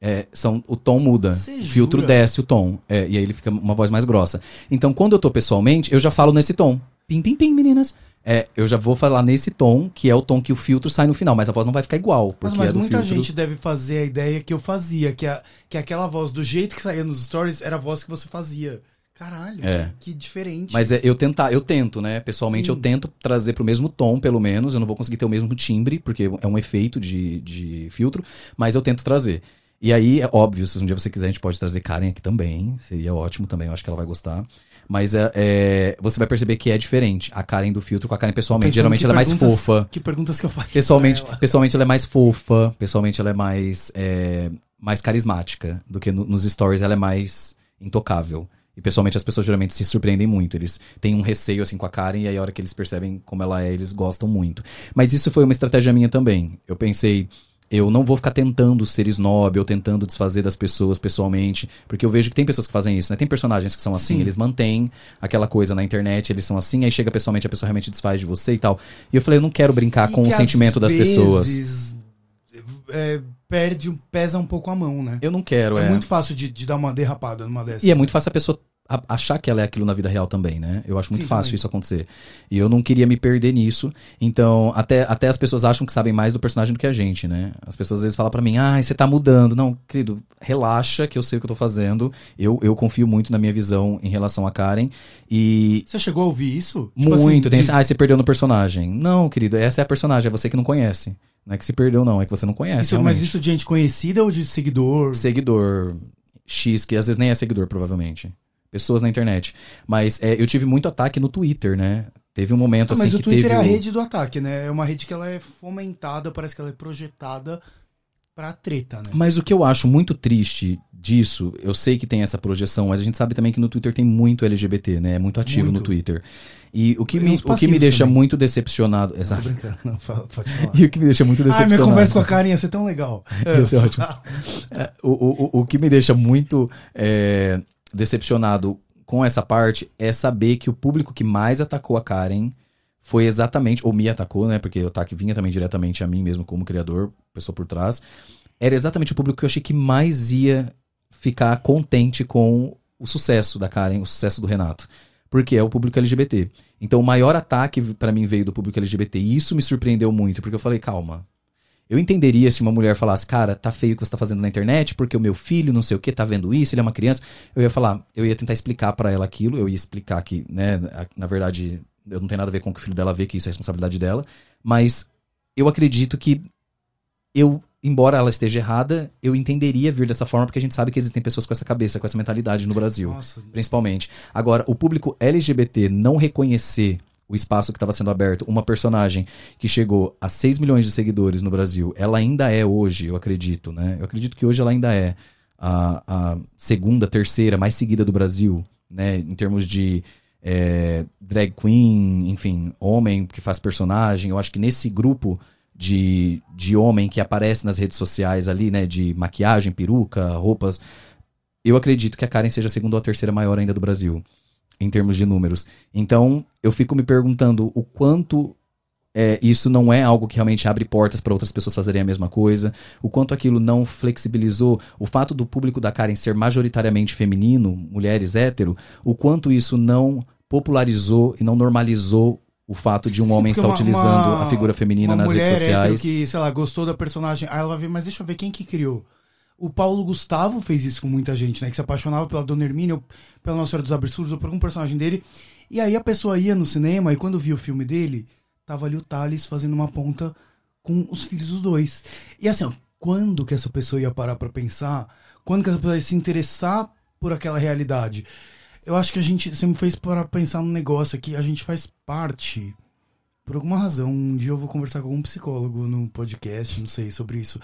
É, são, o tom muda. Cê o filtro jura? desce o tom. É, e aí ele fica uma voz mais grossa. Então, quando eu tô pessoalmente, eu já falo nesse tom. Pim, pim, pim, meninas. É, eu já vou falar nesse tom, que é o tom que o filtro sai no final, mas a voz não vai ficar igual. Mas, Porque mas é muita filtro. gente deve fazer a ideia que eu fazia, que, a, que aquela voz, do jeito que saía nos stories, era a voz que você fazia. Caralho, É. que, diferente. Mas é, eu tentar, eu tento, né? Pessoalmente Sim. eu tento trazer pro mesmo tom, pelo menos. Eu não vou conseguir ter o mesmo timbre, porque é um efeito de, de filtro, mas eu tento trazer. E aí, é óbvio, se um dia você quiser, a gente pode trazer Karen aqui também. Seria ótimo também, eu acho que ela vai gostar. Mas é, é, você vai perceber que é diferente. A Karen do filtro com a Karen pessoalmente. Pensando Geralmente ela é mais fofa. Que perguntas que eu faço? Pessoalmente, pessoalmente ela é mais fofa, pessoalmente ela é mais, é, mais carismática do que no- nos stories ela é mais intocável. E pessoalmente as pessoas geralmente se surpreendem muito. Eles têm um receio assim com a Karen e aí a hora que eles percebem como ela é, eles gostam muito. Mas isso foi uma estratégia minha também. Eu pensei, eu não vou ficar tentando ser snob ou tentando desfazer das pessoas pessoalmente, porque eu vejo que tem pessoas que fazem isso, né? Tem personagens que são assim, Sim. eles mantêm aquela coisa na internet, eles são assim, aí chega pessoalmente a pessoa realmente desfaz de você e tal. E eu falei, eu não quero brincar E com o que sentimento às das pessoas. é, perde, pesa um pouco a mão, né? Eu não quero, É, é. muito fácil de, de dar uma derrapada numa dessas. E é muito fácil a pessoa achar que ela é aquilo na vida real também, né? Eu acho muito Sim, fácil também. isso acontecer. E eu não queria me perder nisso. Então, até, até as pessoas acham que sabem mais do personagem do que a gente, né? As pessoas às vezes falam pra mim, ah, você tá mudando. Não, querido, relaxa que eu sei o que eu tô fazendo. Eu, eu confio muito na minha visão em relação a Karen. E Você chegou a ouvir isso? Tipo muito. assim, tem de- esse, ah, você perdeu no personagem. Não, querido, essa é a personagem, é você que não conhece. Não é que se perdeu, não, é que você não conhece. isso, mas isso de gente conhecida ou de seguidor? Seguidor X, que às vezes nem é seguidor, provavelmente. Pessoas na internet. Mas é, eu tive muito ataque no Twitter, né? Teve um momento Ah, assim mas o Twitter é a o- rede do ataque, né? É uma rede que ela é fomentada, parece que ela é projetada pra treta, né? Mas o que eu acho muito triste disso, eu sei que tem essa projeção, mas a gente sabe também que no Twitter tem muito LGBT, né? É muito ativo Muito. no Twitter. E o que me, o que me deixa também. muito decepcionado. Tô Exato. brincando, não, fala, pode [laughs] falar. E o que me deixa muito Ah, decepcionado. minha conversa com a Karen ia ser tão legal. [laughs] Ia ser ótimo. [laughs] É, o, o, o- o que me deixa muito é, decepcionado com essa parte é saber que o público que mais atacou a Karen foi exatamente, ou me atacou, né? Porque o ataque vinha também diretamente a mim mesmo como criador, pessoa por trás. Era exatamente o público que eu achei que mais ia ficar contente com o sucesso da Karen, o sucesso do Renato. Porque é o público LGBT. Então o maior ataque pra mim veio do público LGBT. E isso me surpreendeu muito, porque eu falei, calma, eu entenderia se uma mulher falasse, cara, tá feio o que você tá fazendo na internet, porque o meu filho, não sei o que, tá vendo isso, ele é uma criança. Eu ia falar, eu ia tentar explicar pra ela aquilo, eu ia explicar que, né, na verdade, eu não tenho nada a ver com o que o filho dela vê, que isso é responsabilidade dela. Mas eu acredito que eu, embora ela esteja errada, eu entenderia vir dessa forma, porque a gente sabe que existem pessoas com essa cabeça, com essa mentalidade no Brasil Nossa, principalmente. Agora, o público LGBT não reconhecer o espaço que estava sendo aberto, uma personagem que chegou a 6 milhões de seguidores no Brasil, ela ainda é hoje, eu acredito, né? Eu acredito que hoje ela ainda é a, a segunda, terceira mais seguida do Brasil, né? Em termos de é, drag queen, enfim, homem que faz personagem. Eu acho que nesse grupo de, de homem que aparece nas redes sociais ali, né? De maquiagem, peruca, roupas. Eu acredito que a Karen seja a segunda ou a terceira maior ainda do Brasil, em termos de números. Então, eu fico me perguntando o quanto é, isso não é algo que realmente abre portas para outras pessoas fazerem a mesma coisa, o quanto aquilo não flexibilizou, o fato do público da Karen ser majoritariamente feminino, mulheres hétero, o quanto isso não popularizou e não normalizou o fato de um Sim, homem estar uma- utilizando uma- a figura feminina nas redes sociais. que, sei lá, gostou da personagem, aí ela vai ver, mas deixa eu ver quem que criou. O Paulo Gustavo fez isso com muita gente, né? Que se apaixonava pela Dona Hermínia, ou pela Nossa Senhora dos Absurdos, ou por algum personagem dele. E aí a pessoa ia no cinema e quando via o filme dele, tava ali o Thales fazendo uma ponta com os filhos dos dois. E assim, ó, quando que essa pessoa ia parar pra pensar? Quando que essa pessoa ia se interessar por aquela realidade? Eu acho que a gente, você me fez parar pra pensar num negócio aqui, a gente faz parte por alguma razão, um dia eu vou conversar com algum psicólogo no podcast, não sei, sobre isso.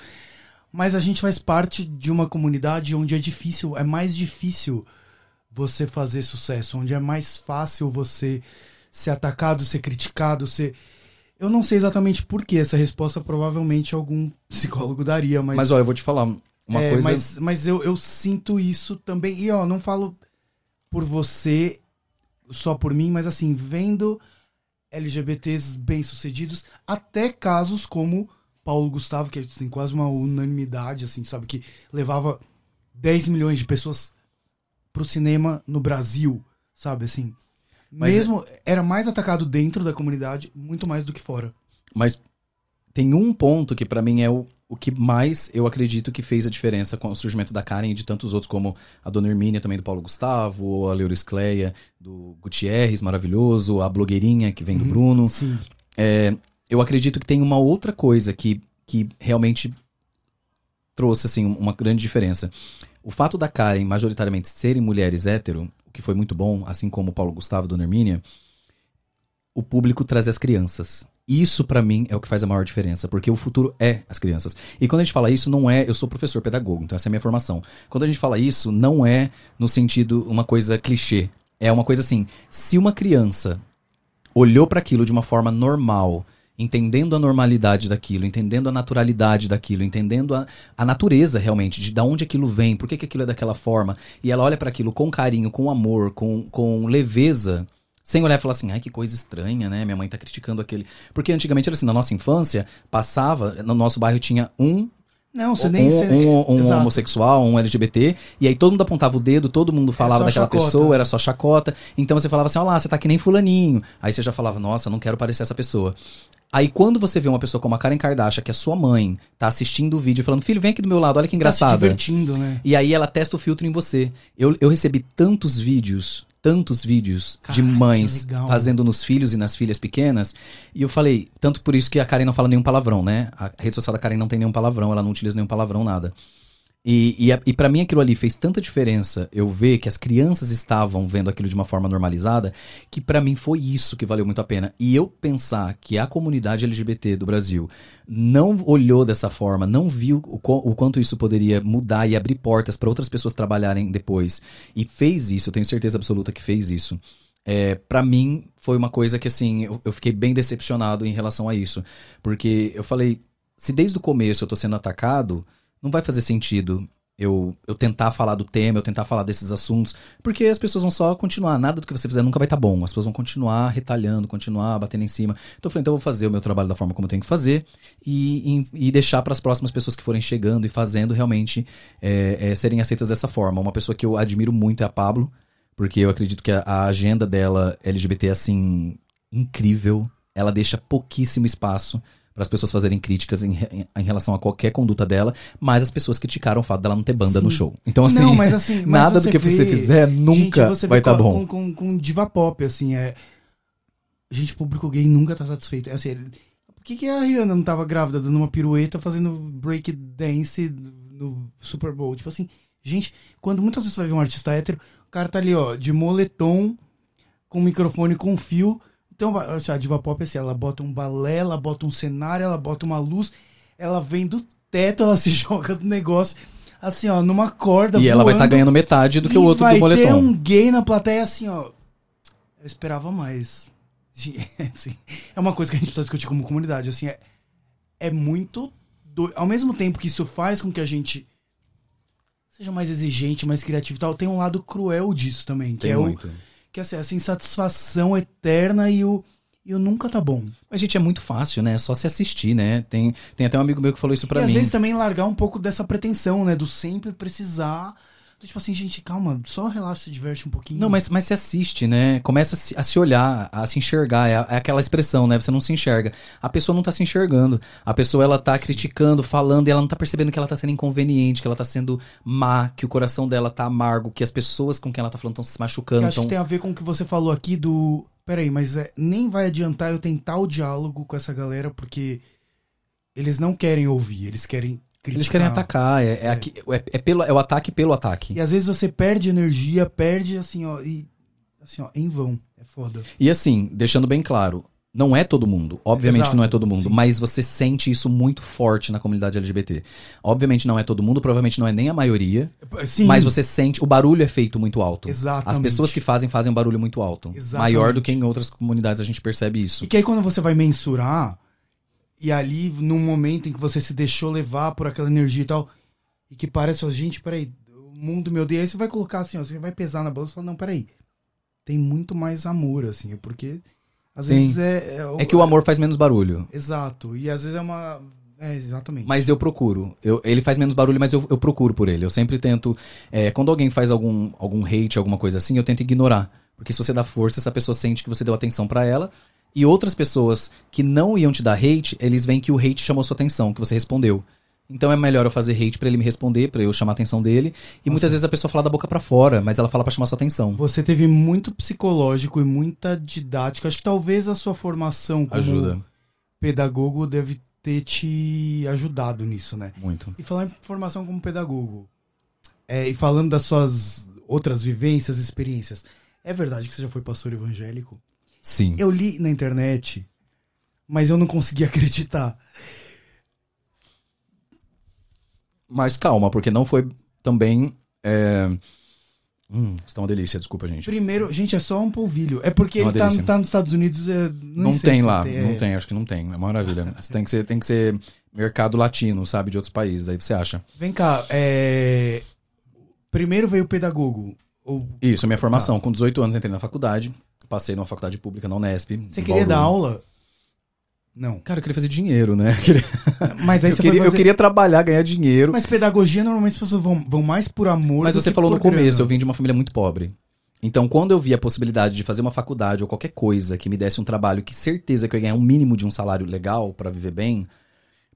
Mas a gente faz parte de uma comunidade onde é difícil, é mais difícil você fazer sucesso, onde é mais fácil você ser atacado, ser criticado, ser. Eu não sei exatamente por que essa resposta provavelmente algum psicólogo daria, mas. Mas, ó, eu vou te falar uma É, coisa. Mas, mas eu, eu sinto isso também. E ó, não falo por você, só por mim, mas assim, vendo LGBTs bem-sucedidos, até casos como Paulo Gustavo, que é assim, quase uma unanimidade, assim, sabe? Que levava 10 milhões de pessoas pro cinema no Brasil, sabe? Assim. Mas mesmo era mais atacado dentro da comunidade, muito mais do que fora. Mas tem um ponto que pra mim é o, o que mais eu acredito que fez a diferença com o surgimento da Karen e de tantos outros, como a Dona Hermínia também do Paulo Gustavo, ou a Leuris Cleia do Gutierrez, maravilhoso, a blogueirinha que vem do Uhum. Bruno. Sim. É, eu acredito que tem uma outra coisa que, que realmente trouxe assim uma grande diferença. O fato da Karen majoritariamente serem mulheres hétero, o que foi muito bom, assim como o Paulo Gustavo e Dona Hermínia, o público traz as crianças. Isso pra mim é o que faz a maior diferença, porque o futuro é as crianças. E quando a gente fala isso, não é, eu sou professor pedagogo, então essa é a minha formação. Quando a gente fala isso, não é no sentido uma coisa clichê. É uma coisa assim, se uma criança olhou para aquilo de uma forma normal, entendendo a normalidade daquilo, entendendo a naturalidade daquilo, entendendo a, a natureza realmente, de da onde aquilo vem, por que, que aquilo é daquela forma, e ela olha para aquilo com carinho, com amor, com, com leveza, sem olhar e falar assim, ai que coisa estranha, né? Minha mãe tá criticando aquele. Porque antigamente era assim, na nossa infância, passava, no nosso bairro tinha um Não, você nem... um, você- um- um homossexual, um LGBT, e aí todo mundo apontava o dedo, todo mundo falava daquela chacota. pessoa, era só chacota. Então você falava assim, olha lá, você tá que nem fulaninho. Aí você já falava, nossa, não quero parecer essa pessoa. Aí quando você vê uma pessoa como a Karen Kardashian, que é sua mãe, tá assistindo o vídeo falando, filho, vem aqui do meu lado, olha que Tá se divertindo, né? E aí ela testa o filtro em você. Eu, eu recebi tantos vídeos, tantos vídeos de mães fazendo nos filhos e nas filhas pequenas. E eu falei, tanto por isso que a Karen não fala nenhum palavrão, né? A rede social da Karen não tem nenhum palavrão, ela não utiliza nenhum palavrão, nada. E, e, e para mim aquilo ali fez tanta diferença eu ver que as crianças estavam vendo aquilo de uma forma normalizada, que pra mim foi isso que valeu muito a pena. E eu pensar que a comunidade LGBT do Brasil não olhou dessa forma, não viu o, o quanto isso poderia mudar e abrir portas pra outras pessoas trabalharem depois, e fez isso, eu tenho certeza absoluta que fez isso. É, para mim foi uma coisa que assim, eu, eu fiquei bem decepcionado em relação a isso, porque eu falei, se desde o começo eu tô sendo atacado, não vai fazer sentido eu, eu tentar falar do tema, eu tentar falar desses assuntos, porque as pessoas vão só continuar, nada do que você fizer nunca vai estar bom, as pessoas vão continuar retalhando, continuar batendo em cima. Então eu falei, então eu vou fazer o meu trabalho da forma como eu tenho que fazer e, e, e deixar para as próximas pessoas que forem chegando e fazendo realmente é, é, serem aceitas dessa forma. Uma pessoa que eu admiro muito é a Pablo, porque eu acredito que a, a agenda dela LGBT é assim incrível. Ela deixa pouquíssimo espaço para as pessoas fazerem críticas em, em- em relação a qualquer conduta dela, mas as pessoas criticaram o fato dela não ter banda Sim. no show. Então assim, não, mas assim, [laughs] mas nada do que você vê- fizer nunca gente, você vai estar com, bom. Com, com, com diva pop, assim, é. Gente, público gay nunca tá satisfeito. É assim, por que, que a Rihanna não tava grávida, dando uma pirueta, fazendo break dance no Super Bowl? Tipo assim, gente, quando muitas vezes você vai ver um artista hétero, o cara tá ali, ó, de moletom, com microfone com fio. Então, assim, a diva pop é assim, ela bota um balé, ela bota um cenário, ela bota uma luz, ela vem do teto, ela [laughs] se joga do negócio, assim, ó, numa corda. E ela vai estar voando. ganhando metade do que o outro vai do moletom. ter um gay na plateia assim, ó. Eu esperava mais. [laughs] Assim, é uma coisa que a gente precisa discutir como comunidade. Assim, é, é muito. do- Ao mesmo tempo que isso faz com que a gente seja mais exigente, mais criativo e tal, tem um lado cruel disso também. Que Tem é muito. o. Que assim, essa insatisfação eterna e o. E o nunca tá bom. Mas, gente, é muito fácil, né? É só se assistir, né? Tem, tem até um amigo meu que falou isso pra e mim. às vezes também largar um pouco dessa pretensão, né? Do sempre precisar. Tipo assim, gente, calma, só relaxa, se diverte um pouquinho. Não, mas, mas se assiste, né? Começa a se, a se olhar, a se enxergar. É, é aquela expressão, né? Você não se enxerga. A pessoa não tá se enxergando. A pessoa, ela tá criticando, falando, e ela não tá percebendo que ela tá sendo inconveniente, que ela tá sendo má, que o coração dela tá amargo, que as pessoas com quem ela tá falando estão se machucando. acho Tão... que tem a ver com o que você falou aqui do. Peraí, mas é, nem vai adiantar eu tentar o diálogo com essa galera, porque eles não querem ouvir, eles querem criticar. Eles querem atacar. É, é, aqui- é- é pelo, é o ataque pelo ataque. E às vezes você perde energia, perde assim, ó, e. Assim, ó, em vão. É foda. E assim, deixando bem claro, não é todo mundo. Obviamente Exato, que não é todo mundo, sim. mas você sente isso muito forte na comunidade LGBT. Obviamente não é todo mundo, provavelmente não é nem a maioria, Sim. mas você sente, o barulho é feito muito alto. Exatamente. As pessoas que fazem fazem um barulho muito alto. Exatamente. Maior do que em outras comunidades a gente percebe isso. E que aí quando você vai mensurar, e ali, num momento em que você se deixou levar por aquela energia e tal, e que parece, ó, gente, peraí, o mundo me odeia, aí você vai colocar assim, ó, você vai pesar na balança e falar, não, peraí, tem muito mais amor, assim, porque às Tem. vezes é... É que o amor faz menos barulho. Exato, e às vezes é uma... É, exatamente. Mas eu procuro. Eu- ele faz menos barulho, mas eu, eu procuro por ele. Eu sempre tento. é, quando alguém faz algum, algum hate, alguma coisa assim, eu tento ignorar. Porque se você dá força, essa pessoa sente que você deu atenção pra ela. E outras pessoas que não iam te dar hate, eles veem que o hate chamou sua atenção, que você respondeu. Então é melhor eu fazer hate pra ele me responder, pra eu chamar a atenção dele. E muitas vezes a pessoa fala da boca pra fora, mas ela fala pra chamar sua atenção. Você teve muito psicológico e muita didática. Acho que talvez a sua formação como Ajuda pedagogo deve ter te ajudado nisso, né? muito. E falar em formação como pedagogo, é, e falando das suas outras vivências, experiências, é verdade que você já foi pastor evangélico? Sim. Eu li na internet, mas eu não consegui [laughs] acreditar. Mas calma, porque não foi também. É... Hum, isso tá uma delícia, desculpa, gente. Primeiro, gente, é só um polvilho. É porque É ele tá, tá nos Estados Unidos. É, Não sei tem lá, é. não tem, acho que não tem. É maravilha. Isso tem que ser, tem que ser mercado latino, sabe, de outros países. Aí você acha. Vem cá, é... primeiro veio o pedagogo. Ou... Isso, minha formação. Com 18 anos entrei na faculdade. Passei numa faculdade pública na Unesp. Você queria dar aula? Não. Cara, eu queria fazer dinheiro, né? [laughs] Mas aí eu, você queria, fazer... eu queria trabalhar, ganhar dinheiro. Mas pedagogia, normalmente as pessoas vão, vão mais por amor Mas você falou no por começo, eu grana. vim de uma família muito pobre. Então, quando eu vi a possibilidade de fazer uma faculdade ou qualquer coisa que me desse um trabalho que certeza que eu ia ganhar um mínimo de um salário legal pra viver bem,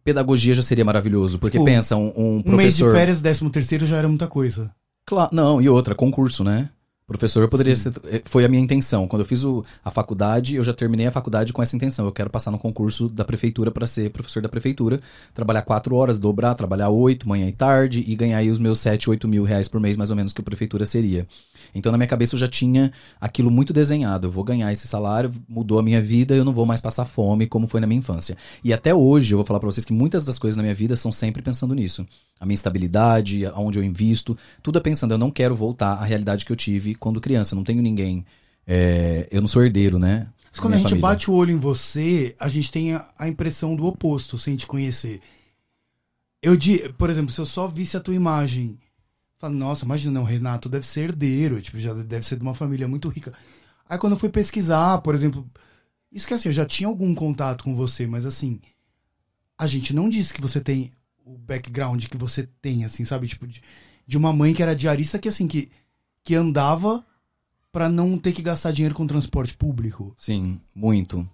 pedagogia já seria maravilhoso. Porque Tipo, pensa, um, um Um mês de professor. férias, décimo terceiro já era muita coisa. Cla- não, e outra, concurso, né? Professor poderia Sim. ser. eh, Foi a minha intenção. Quando eu fiz o- a faculdade, eu já terminei a faculdade com essa intenção. Eu quero passar no concurso da prefeitura para ser professor da prefeitura, trabalhar quatro horas, dobrar, trabalhar oito, manhã e tarde, e ganhar aí os meus sete, oito mil reais por mês, mais ou menos, que a prefeitura seria. Então, na minha cabeça, eu já tinha aquilo muito desenhado. Eu vou ganhar esse salário, mudou a minha vida, eu não vou mais passar fome, como foi na minha infância. E até hoje, eu vou falar pra vocês que muitas das coisas na minha vida são sempre pensando nisso. A minha estabilidade, aonde eu invisto, tudo é pensando, eu não quero voltar à realidade que eu tive quando criança. Eu não tenho ninguém. é, eu não sou herdeiro, né? Mas quando a gente família. bate o olho em você, a gente tem a, a impressão do oposto, sem te conhecer. Eu, por exemplo, se eu só visse a tua imagem, falo, nossa, imagina, não, Renato deve ser herdeiro, tipo, já deve ser de uma família muito rica. Aí quando eu fui pesquisar, por exemplo, isso que assim, eu já tinha algum contato com você, mas assim, a gente não disse que você tem o background que você tem, assim, sabe? Tipo, de, de uma mãe que era diarista que, assim, que, que andava pra não ter que gastar dinheiro com transporte público. Sim, muito.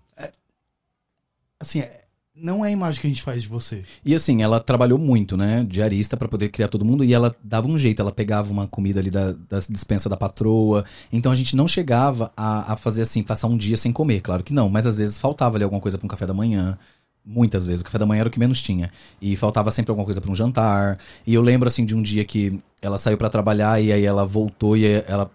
Assim, é- não é a imagem que a gente faz de você. E assim, ela trabalhou muito, né? Diarista pra poder criar todo mundo. E ela dava um jeito, ela pegava uma comida ali da, da dispensa da patroa. Então a gente não chegava a, a fazer assim, passar um dia sem comer, claro que não. Mas às vezes faltava ali alguma coisa pra um café da manhã. Muitas vezes. O café da manhã era o que menos tinha. E faltava sempre alguma coisa pra um jantar. E eu lembro assim de um dia que ela saiu pra trabalhar e aí ela voltou e ela.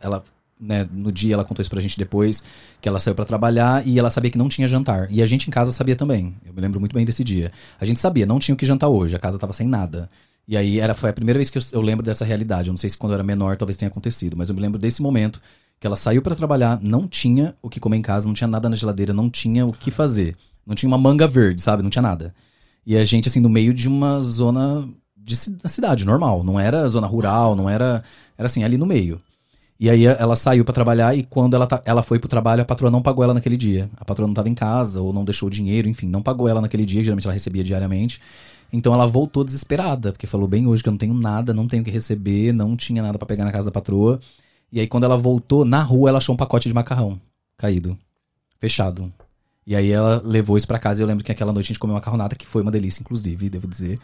ela né, no dia ela contou isso pra gente depois, que ela saiu pra trabalhar e ela sabia que não tinha jantar. E a gente em casa sabia também. Eu me lembro muito bem desse dia. A gente sabia, não tinha o que jantar hoje, a casa tava sem nada. E aí era, foi a primeira vez que eu, eu lembro dessa realidade. Eu não sei se quando eu era menor talvez tenha acontecido, mas eu me lembro desse momento que ela saiu pra trabalhar, não tinha o que comer em casa, não tinha nada na geladeira, não tinha o que fazer. Não tinha uma manga verde, sabe? Não tinha nada. E a gente, assim, no meio de uma zona de ci- da cidade, normal. Não era zona rural, não era. Era assim, ali no meio. E aí ela saiu pra trabalhar e quando ela, ta- ela foi pro trabalho, a patroa não pagou ela naquele dia. A patroa não tava em casa ou não deixou o dinheiro, enfim, não pagou ela naquele dia, geralmente ela recebia diariamente. Então ela voltou desesperada, porque falou bem hoje que eu não tenho nada, não tenho o que receber, não tinha nada pra pegar na casa da patroa. E aí quando ela voltou, na rua ela achou um pacote de macarrão caído, fechado. E aí ela levou isso pra casa e eu lembro que aquela noite a gente comeu macarronada, que foi uma delícia, inclusive, devo dizer.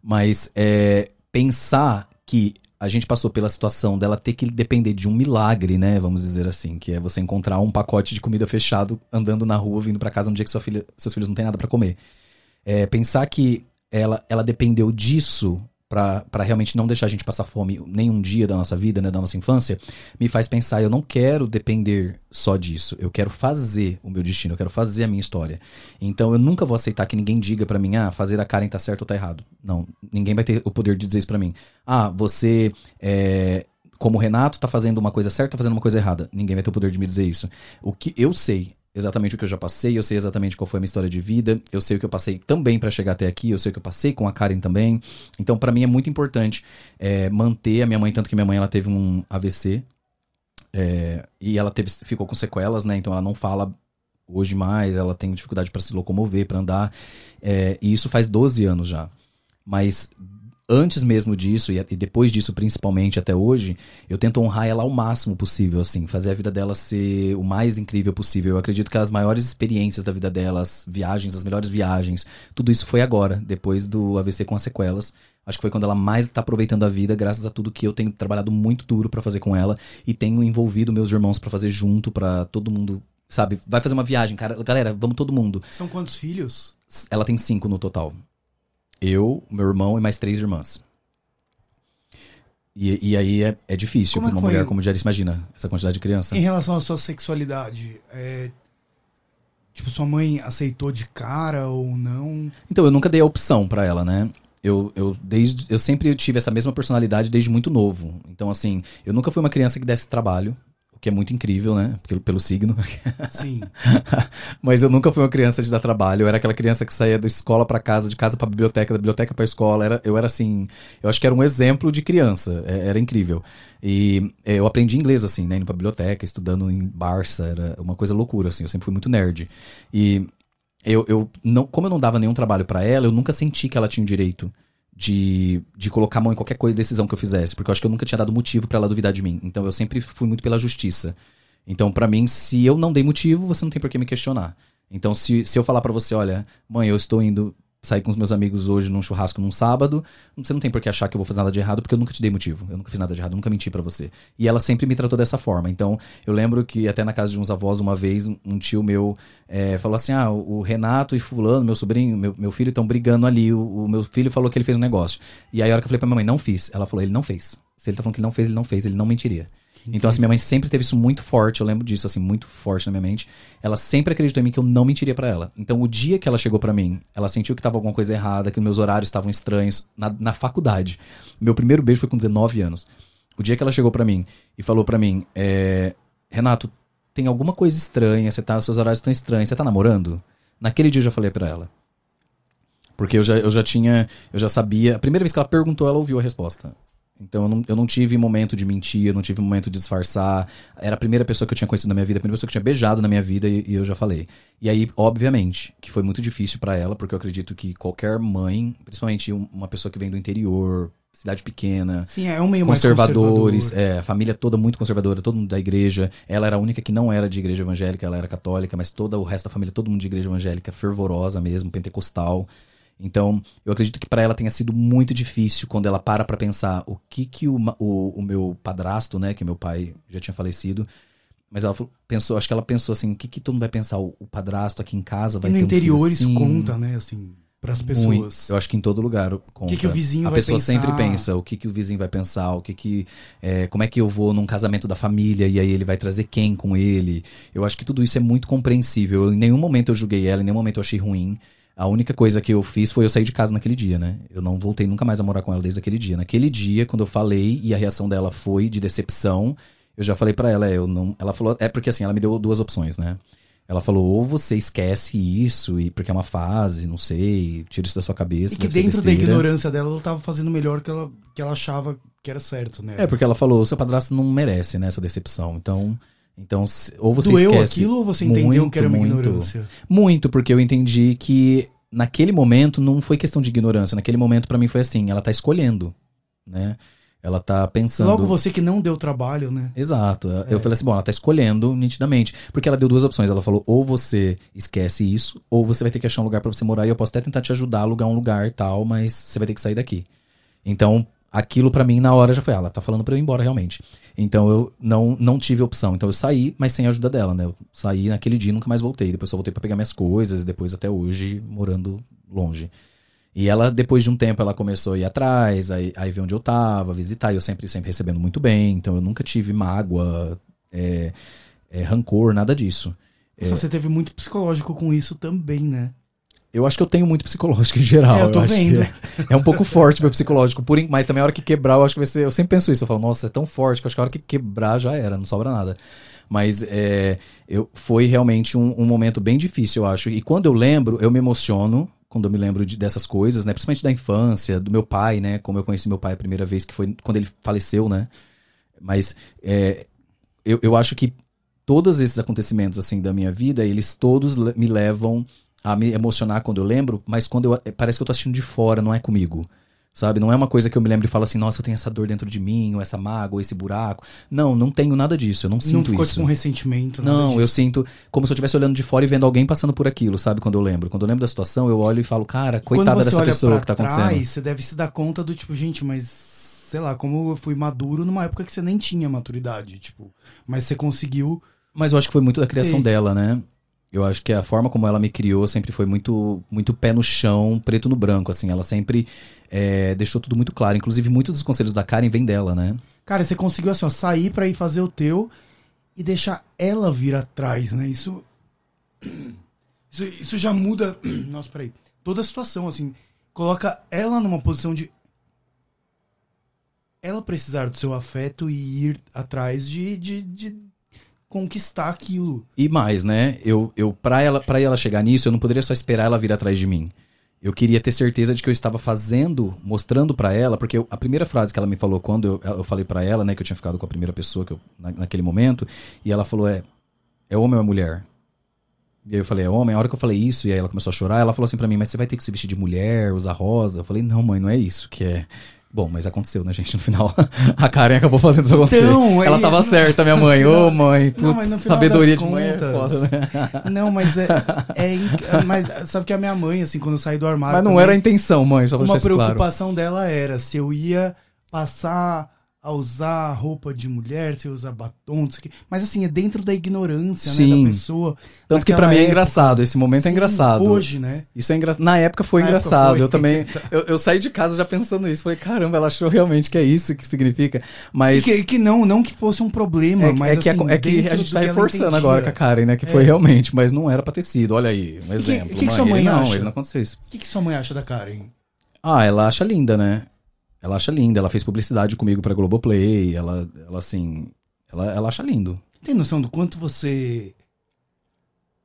Mas é, pensar que a gente passou pela situação dela ter que depender de um milagre, né? Vamos dizer assim, que é você encontrar um pacote de comida fechado andando na rua, vindo pra casa no dia que sua filha, seus filhos não têm nada pra comer. É, pensar que ela, ela dependeu disso pra realmente não deixar a gente passar fome nenhum dia da nossa vida, né, da nossa infância, me faz pensar, eu não quero depender só disso. Eu quero fazer o meu destino, eu quero fazer a minha história. Então eu nunca vou aceitar que ninguém diga pra mim, ah, fazer a Karen tá certo ou tá errado. Não, ninguém vai ter o poder de dizer isso pra mim. Ah, você é, como Renato tá fazendo uma coisa certa, tá fazendo uma coisa errada. Ninguém vai ter o poder de me dizer isso. O que eu sei exatamente o que eu já passei, eu sei exatamente qual foi a minha história de vida, eu sei o que eu passei também pra chegar até aqui, eu sei o que eu passei com a Karen também. Então, pra mim é muito importante é, manter a minha mãe, tanto que minha mãe ela teve um AVC é, e ela teve, ficou com sequelas, né? Então ela não fala hoje mais, ela tem dificuldade pra se locomover, pra andar, é, e isso faz 12 anos já. Mas antes mesmo disso, e, e depois disso principalmente até hoje, eu tento honrar ela ao máximo possível, assim, fazer a vida dela ser o mais incrível possível. Eu acredito que as maiores experiências da vida dela, as viagens, as melhores viagens, tudo isso foi agora, depois do AVC com as sequelas. Acho que foi quando ela mais tá aproveitando a vida, graças a tudo que eu tenho trabalhado muito duro pra fazer com ela e tenho envolvido meus irmãos pra fazer junto, pra todo mundo, sabe? Vai fazer uma viagem, cara. Galera, vamos todo mundo. São quantos filhos? Ela tem cinco no total. Eu, meu irmão e mais três irmãs. E, e aí é, é difícil é que uma mulher como Diarista, imagina, essa quantidade de criança. Em relação à sua sexualidade, é, tipo, sua mãe aceitou de cara ou não? Então, eu nunca dei a opção pra ela, né? Eu, eu, desde, eu sempre tive essa mesma personalidade desde muito novo. Então, assim, eu nunca fui uma criança que desse trabalho, que é muito incrível, né? Pelo, pelo signo. Sim. [laughs] Mas eu nunca fui uma criança de dar trabalho. Eu era aquela criança que saía da escola pra casa, de casa pra biblioteca, da biblioteca pra escola. Era, eu era assim. Eu acho que era um exemplo de criança. É- Era incrível. E é, eu aprendi inglês, assim, né? Indo pra biblioteca, estudando em Barça. Era uma coisa loucura, assim. Eu sempre fui muito nerd. E eu, eu não, como eu não dava nenhum trabalho pra ela, eu nunca senti que ela tinha o direito de, de colocar a mão em qualquer coisa, decisão que eu fizesse, porque eu acho que eu nunca tinha dado motivo pra ela duvidar de mim. Então eu sempre fui muito pela justiça. Então, pra mim, se eu não dei motivo, você não tem por que me questionar. Então, se, se eu falar pra você, olha, mãe, eu estou indo sair com os meus amigos hoje num churrasco num sábado, você não tem por que achar que eu vou fazer nada de errado, porque eu nunca te dei motivo. Eu nunca fiz nada de errado, nunca menti pra você. E ela sempre me tratou dessa forma. Então, eu lembro que até na casa de uns avós, uma vez, um- um tio meu é, falou assim: ah, o Renato e Fulano, meu sobrinho, meu, meu filho, estão brigando ali. O, o meu filho falou que ele fez um negócio. E aí, a hora que eu falei pra minha mãe, não fiz. Ela falou, ele não fez. Se ele tá falando que ele não fez, ele não fez, ele não mentiria. Então, assim, minha mãe sempre teve isso muito forte, eu lembro disso, assim, muito forte na minha mente. Ela sempre acreditou em mim que eu não mentiria pra ela. Então, o dia que ela chegou pra mim, ela sentiu que tava alguma coisa errada, que meus horários estavam estranhos, na, na faculdade. Meu primeiro beijo foi com 19 anos. O dia que ela chegou pra mim e falou pra mim, é, Renato, tem alguma coisa estranha, você tá, seus horários estão estranhos, você tá namorando? Naquele dia eu já falei pra ela. Porque eu já, eu já tinha, eu já sabia. A primeira vez que ela perguntou, ela ouviu a resposta. Então eu não, eu não tive momento de mentir, eu não tive momento de disfarçar. Era a primeira pessoa que eu tinha conhecido na minha vida, a primeira pessoa que eu tinha beijado na minha vida e, e eu já falei. E aí, obviamente, que foi muito difícil pra ela, porque eu acredito que qualquer mãe, principalmente um- uma pessoa que vem do interior, cidade pequena, Sim, é um meio conservadores, conservador. é, a família toda muito conservadora, todo mundo da igreja. Ela era a única que não era de igreja evangélica, ela era católica, mas todo o resto da família, todo mundo de igreja evangélica, fervorosa mesmo, pentecostal. Então, eu acredito que pra ela tenha sido muito difícil quando ela para pra pensar o que que o, o, o meu padrasto, né, que meu pai já tinha falecido, mas ela pensou, acho que ela pensou assim, o que que todo mundo vai pensar? O, o padrasto aqui em casa vai E no ter um filho interior isso assim? conta, né, assim, pras Muito. pessoas. Eu acho que em todo lugar conta. O que, que o vizinho a vai pessoa pensar? sempre pensa o que, que o vizinho vai pensar, o que que é, como é que eu vou num casamento da família e aí ele vai trazer quem com ele. Eu acho que tudo isso é muito compreensível. Eu, em nenhum momento eu julguei ela, em nenhum momento eu achei ruim. A única coisa que eu fiz foi eu sair de casa naquele dia, né? Eu não voltei nunca mais a morar com ela desde aquele dia. Naquele dia, quando eu falei e a reação dela foi de decepção, eu já falei pra ela, é, eu não, ela falou, é porque assim, ela me deu duas opções, né? Ela falou, ou você esquece isso, e porque é uma fase, não sei, tira isso da sua cabeça. E que dentro da ignorância dela, ela tava fazendo o melhor que ela, que ela achava que era certo, né? É, porque ela falou, o seu padrasto não merece, né, essa decepção. Então, então se- ou você Doeu esquece. aquilo ou você entendeu muito, que era uma muito. ignorância? Muito, porque eu entendi que naquele momento não foi questão de ignorância. Naquele momento, pra mim, foi assim, ela tá escolhendo, né? Ela tá pensando... Logo você que não deu trabalho, né? Exato. Eu falei assim, bom, ela tá escolhendo nitidamente. Porque ela deu duas opções. Ela falou, ou você esquece isso, ou você vai ter que achar um lugar pra você morar e eu posso até tentar te ajudar a alugar um lugar e tal, mas você vai ter que sair daqui. Então, aquilo pra mim na hora já foi, ah, ela tá falando pra eu ir embora realmente. Então eu não, não tive opção. Então eu saí, mas sem a ajuda dela, né? Eu saí naquele dia e nunca mais voltei. Depois só voltei pra pegar minhas coisas, depois até hoje morando longe. E ela, depois de um tempo, ela começou a ir atrás, aí, aí ver onde eu tava, visitar, e eu sempre, sempre recebendo muito bem, então eu nunca tive mágoa, é, é, rancor, nada disso. Só Você teve muito psicológico com isso também, né? Eu acho que eu tenho muito psicológico em geral. É, eu tô que vendo. É, é um pouco forte meu psicológico, por, mas também a hora que quebrar, eu acho que vai ser. Eu sempre penso isso, eu falo, nossa, é tão forte que eu acho que a hora que quebrar já era, não sobra nada. Mas é, eu, foi realmente um, um momento bem difícil, eu acho. E quando eu lembro, eu me emociono quando eu me lembro de- dessas coisas, né? Principalmente da infância, do meu pai, né? Como eu conheci meu pai a primeira vez, que foi quando ele faleceu, né? Mas é, eu, eu acho que todos esses acontecimentos, assim, da minha vida, eles todos me levam a me emocionar quando eu lembro, mas quando eu, parece que eu tô assistindo de fora, não é comigo. Sabe? Não é uma coisa que eu me lembro e falo assim, nossa, eu tenho essa dor dentro de mim, ou essa mágoa, ou esse buraco. Não, não tenho nada disso, eu não não sinto ficou isso. tipo um ressentimento. nada Não, eu sinto como se eu estivesse olhando de fora e vendo alguém passando por aquilo, sabe? Quando eu lembro. Quando eu lembro da situação, eu olho e falo, cara, coitada dessa pessoa que tá trás, acontecendo. você deve se dar conta do tipo, gente, mas sei lá, como eu fui maduro numa época que você nem tinha maturidade, tipo, mas você conseguiu. Mas eu acho que foi muito da criação dela, né? Eu acho que a forma como ela me criou sempre foi muito, muito pé no chão, preto no branco, assim. Ela sempre é, deixou tudo muito claro. Inclusive, muitos dos conselhos da Karen vêm dela, né? Cara, você conseguiu assim, ó, sair pra ir fazer o teu e deixar ela vir atrás, né? Isso [clears throat] isso, isso já muda, [clears throat] nossa, peraí, toda a situação assim, coloca ela numa posição de ela precisar do seu afeto e ir atrás de, de, de conquistar aquilo. E mais, né? Eu, eu pra, ela, pra ela chegar nisso, eu não poderia só esperar ela vir atrás de mim. Eu queria ter certeza de que eu estava fazendo, mostrando pra ela, porque eu- a primeira frase que ela me falou quando eu, eu falei pra ela, né, que eu tinha ficado com a primeira pessoa que eu, na- naquele momento, e ela falou: é, é homem ou é mulher? E aí eu falei, homem, a hora que eu falei isso, e aí ela começou a chorar, ela falou assim pra mim, mas você vai ter que se vestir de mulher, usar rosa. Eu falei, não, mãe, não é isso que é. Bom, mas aconteceu, né, gente? No final, [laughs] a Karen acabou fazendo isso acontecer. Então, ela aí, tava no- certa, minha mãe. Ô, final- mãe, Não, putz, final sabedoria de mãe é contas- foda, né? [laughs] Não, mas é, é inc- Mas sabe que a minha mãe, assim, quando eu saí do armário. Mas não também, era a intenção, mãe, só pra Uma isso claro. preocupação dela era se eu ia passar a usar roupa de mulher, se usar batom, não sei o quê. Mas assim, é dentro da ignorância, né, Sim. da pessoa. Tanto que pra mim é época. engraçado, esse momento é Sim, engraçado. Hoje, né? Isso é engraçado. Na época foi Na época engraçado. foi. Eu também. [laughs] Eu, eu saí de casa já pensando nisso. Falei, caramba, ela achou realmente que é isso que significa. Mas. que, que não, não que fosse um problema, É, mas é que, a- assim, é que a gente tá que reforçando agora com a Karen, né? Que foi É. realmente, mas não era pra ter sido. Olha aí, um que- exemplo. que que sua mãe ele não, acha? ele não aconteceu isso. O que, que sua mãe acha da Karen? Ah, ela acha linda, né? Ela acha linda. Ela fez publicidade comigo pra Globoplay. Ela, ela assim. Ela, ela acha lindo. Tem noção do quanto você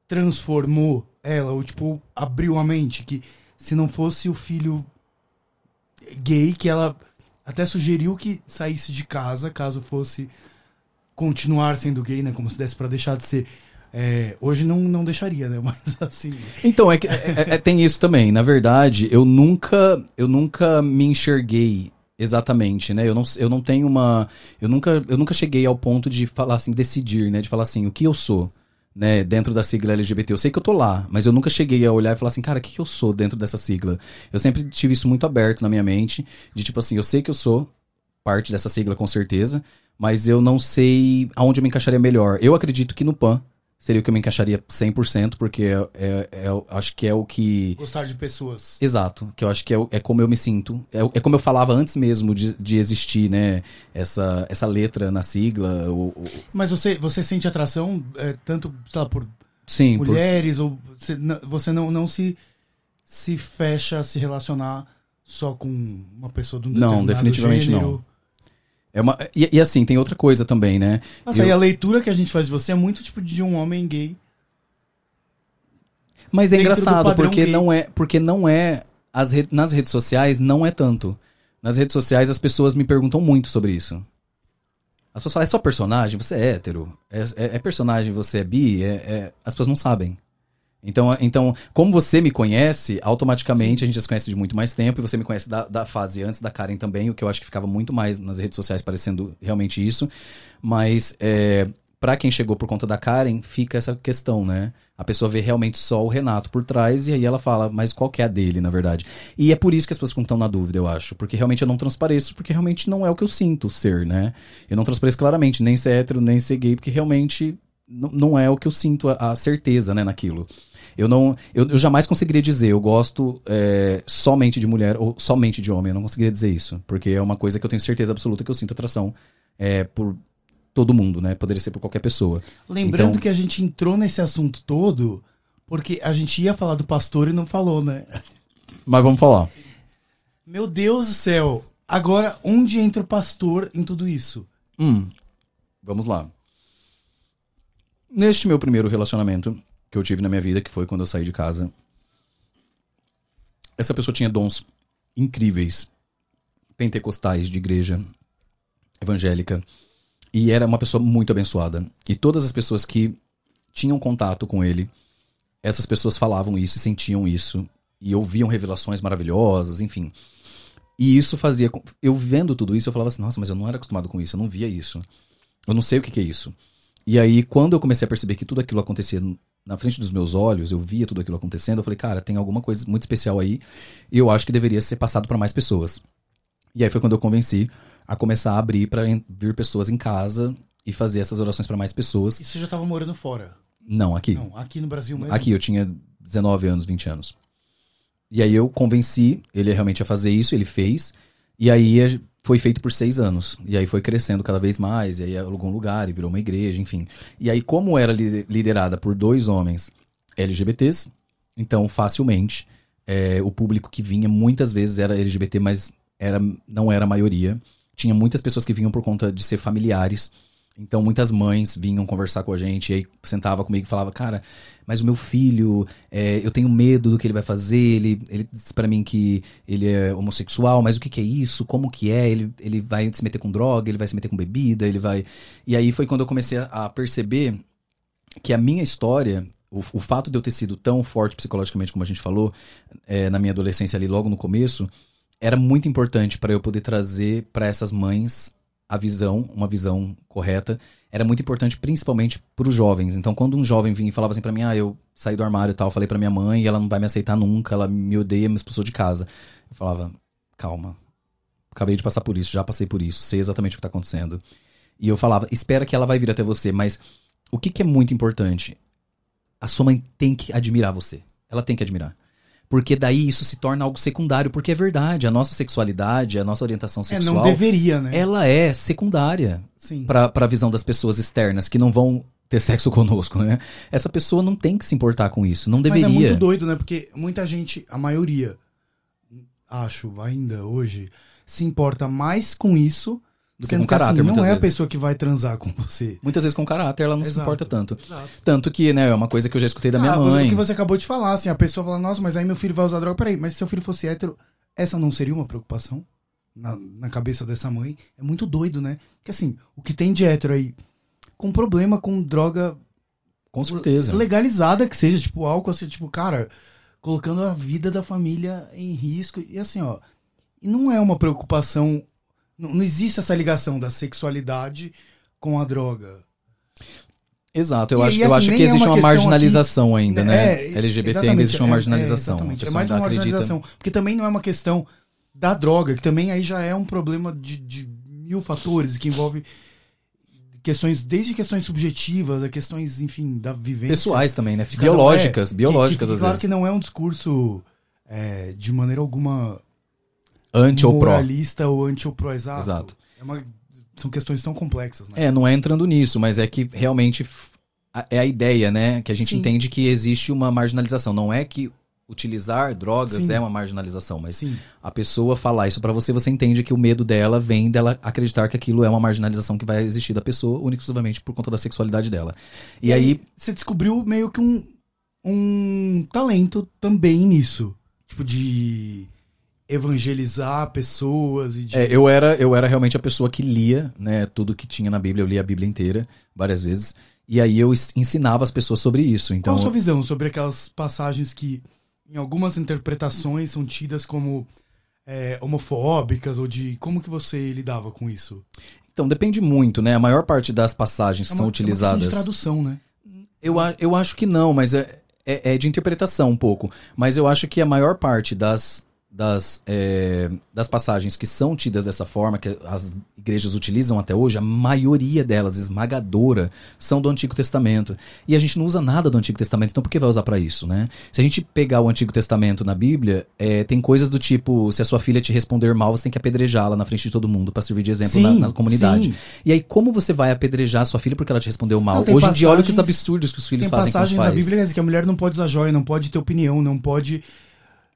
transformou ela, ou tipo, abriu a mente? Que se não fosse o filho gay, que ela até sugeriu que saísse de casa, caso fosse continuar sendo gay, né? Como se desse pra deixar de ser. É, hoje não, não deixaria, né? [laughs] Mas assim. Então, é que é- é- tem isso também. Na verdade, eu nunca, eu nunca me enxerguei exatamente, né? Eu não, eu não tenho uma. Eu nunca, eu nunca cheguei ao ponto de falar assim, decidir, né? De falar assim, o que eu sou, né? Dentro da sigla LGBT. Eu sei que eu tô lá, mas eu nunca cheguei a olhar e falar assim, cara, o que, que eu sou dentro dessa sigla? Eu sempre tive isso muito aberto na minha mente, de tipo assim, eu sei que eu sou parte dessa sigla com certeza, mas eu não sei aonde eu me encaixaria melhor. Eu acredito que no PAN seria o que eu me encaixaria 100%, porque é, é, é acho que é o que. Gostar de pessoas. Exato, que eu acho que é, é como eu me sinto. É, é como eu falava antes mesmo de, de existir, né? Essa, essa letra na sigla. O, o- Mas você, você sente atração é, tanto, sei lá, por sim, por- mulheres, ou você, não- você não, não se, se fecha a se relacionar só com uma pessoa de um Não, definitivamente gênero. não. É uma, e, e assim, tem outra coisa também, né? Nossa, Eu- e a leitura que a gente faz de você é muito tipo de um homem gay. Mas é engraçado, porque gay. não é. Porque não é. As re- nas redes sociais não é tanto. Nas redes sociais as pessoas me perguntam muito sobre isso. As pessoas falam, é só personagem? Você é hétero? É, é- é personagem? Você é bi? É- é- As pessoas não sabem. Então, então, como você me conhece, automaticamente a gente já se conhece de muito mais tempo e você me conhece da, da fase antes da Karen também, o que eu acho que ficava muito mais nas redes sociais parecendo realmente isso. Mas, é, para quem chegou por conta da Karen, fica essa questão, né? A pessoa vê realmente só o Renato por trás e aí ela fala, mas qual que é a dele, na verdade? E é por isso que as pessoas estão na dúvida, eu acho. Porque realmente eu não transpareço, porque realmente não é o que eu sinto ser, né? Eu não transpareço claramente, nem ser hétero, nem ser gay, porque realmente não, não é o que eu sinto, a, a certeza, né, naquilo. Eu não. Eu, eu jamais conseguiria dizer, eu gosto é, somente de mulher ou somente de homem. Eu não conseguiria dizer isso. Porque é uma coisa que eu tenho certeza absoluta que eu sinto atração é, por todo mundo, né? Poderia ser por qualquer pessoa. Lembrando Então- que a gente entrou nesse assunto todo porque a gente ia falar do pastor e não falou, né? Mas vamos falar. Meu Deus do céu! Agora, onde entra o pastor em tudo isso? Hum, vamos lá. Neste meu primeiro relacionamento que eu tive na minha vida, que foi quando eu saí de casa, essa pessoa tinha dons incríveis, pentecostais de igreja evangélica, e era uma pessoa muito abençoada. E todas as pessoas que tinham contato com ele, essas pessoas falavam isso e sentiam isso, e ouviam revelações maravilhosas, enfim. E isso fazia. Eu vendo tudo isso, eu falava assim, nossa, mas eu não era acostumado com isso, eu não via isso. Eu não sei o que, que é isso. E aí, quando eu comecei a perceber que tudo aquilo acontecia na frente dos meus olhos, eu via tudo aquilo acontecendo, eu falei, cara, tem alguma coisa muito especial aí, e eu acho que deveria ser passado para mais pessoas. E aí foi quando eu convenci a começar a abrir para vir pessoas em casa e fazer essas orações para mais pessoas. Isso já tava morando fora. Não, aqui. Não, aqui no Brasil mesmo. Aqui, eu tinha 19 anos, 20 anos. E aí eu convenci ele realmente a fazer isso, ele fez. E aí foi feito por seis anos. E aí foi crescendo cada vez mais, e aí alugou um lugar e virou uma igreja, enfim. E aí, como era li- liderada por dois homens LGBTs, então facilmente eh, o público que vinha muitas vezes era LGBT, mas era, não era a maioria. Tinha muitas pessoas que vinham por conta de ser familiares. Então, muitas mães vinham conversar com a gente, e aí sentava comigo e falava, cara, mas o meu filho, é, eu tenho medo do que ele vai fazer, ele, ele disse pra mim que ele é homossexual, mas o que, que é isso? Como que é? Ele, ele vai se meter com droga, ele vai se meter com bebida, ele vai... E aí foi quando eu comecei a- a perceber que a minha história, o, o fato de eu ter sido tão forte psicologicamente, como a gente falou, é, na minha adolescência ali, logo no começo, era muito importante para eu poder trazer para essas mães a visão, uma visão correta. Era muito importante, principalmente para os jovens. Então, quando um jovem vinha e falava assim para mim, ah, eu saí do armário e tal, falei para minha mãe e ela não vai me aceitar nunca, ela me odeia, me expulsou de casa. Eu falava, calma, acabei de passar por isso, já passei por isso, sei exatamente o que está acontecendo. E eu falava, espera que ela vai vir até você, mas o que, que é muito importante? A sua mãe tem que admirar você. Ela tem que admirar. Porque daí isso se torna algo secundário, porque é verdade, a nossa sexualidade, a nossa orientação sexual. É, não deveria, né? Ela é secundária para a visão das pessoas externas que não vão ter sexo [laughs] conosco, né? Essa pessoa não tem que se importar com isso, não deveria. Mas é muito doido, né? Porque muita gente, a maioria, acho ainda hoje, se importa mais com isso Do que com caráter, assim, não é a vezes. pessoa que vai transar com você. Muitas vezes com caráter ela não se Exato. importa tanto. Exato. Tanto que, né, é uma coisa que eu já escutei da minha Ah, mãe. O que você acabou de falar, assim, a pessoa fala, nossa, mas aí meu filho vai usar droga. Peraí, mas se seu filho fosse hétero, essa não seria uma preocupação na, na cabeça dessa mãe? É muito doido, né? Porque assim, o que tem de hétero aí, com problema com droga Com certeza. legalizada que seja, tipo álcool, assim, tipo, cara, colocando a vida da família em risco. E assim, ó, e não é uma preocupação, não, não existe essa ligação da sexualidade com a droga. Exato, eu E- acho, e eu assim, acho nem que é existe uma uma, questão marginalização ainda, né? É, LGBT ainda existe uma é- marginalização. É, é mais uma acredita. marginalização. Porque também não é uma questão da droga, que também aí já é um problema de, de mil fatores, que envolve questões, desde questões subjetivas a questões, enfim, da vivência. Pessoais também, né? Biológicas, É, biológicas que, que, às Claro vezes. que não é um discurso é, de maneira alguma Anti ou pró. moralista ou anti ou pró, exato. Exato. É uma- são questões tão complexas, né? É, não é entrando nisso, mas é que realmente é a ideia, né? Que a gente Sim. entende que existe uma marginalização. Não é que utilizar drogas Sim. é uma marginalização, mas Sim. a pessoa falar isso pra você, você entende que o medo dela vem dela acreditar que aquilo é uma marginalização que vai existir da pessoa, única e exclusivamente por conta da sexualidade dela. E, aí, você descobriu meio que um, um talento também nisso. Tipo, de evangelizar pessoas e de. É, eu era, eu era realmente a pessoa que lia, né, tudo que tinha na Bíblia, eu lia a Bíblia inteira várias vezes, e aí eu ensinava as pessoas sobre isso. Então, Qual a sua visão sobre aquelas passagens que, em algumas interpretações, são tidas como é, homofóbicas ou de. Como que você lidava com isso? então depende muito, né? A maior parte das passagens que É são uma- é uma utilizadas, de tradução, né? eu, eu acho que não, mas é, é, é de interpretação um pouco. Mas eu acho que a maior parte das das, é, das passagens que são tidas dessa forma, que as igrejas utilizam até hoje, a maioria delas, esmagadora, são do Antigo Testamento. E a gente não usa nada do Antigo Testamento, então por que vai usar para isso, né? Se a gente pegar o Antigo Testamento na Bíblia, é, tem coisas do tipo, se a sua filha te responder mal, você tem que apedrejá-la na frente de todo mundo para servir de exemplo Sim, na, na comunidade. sim. E aí, como você vai apedrejar a sua filha porque ela te respondeu mal? Não, Hoje em dia, olha que os passagens- absurdos que os filhos Tem fazem com os passagens pais. na Bíblia que a mulher não pode usar joia, não pode ter opinião, não pode.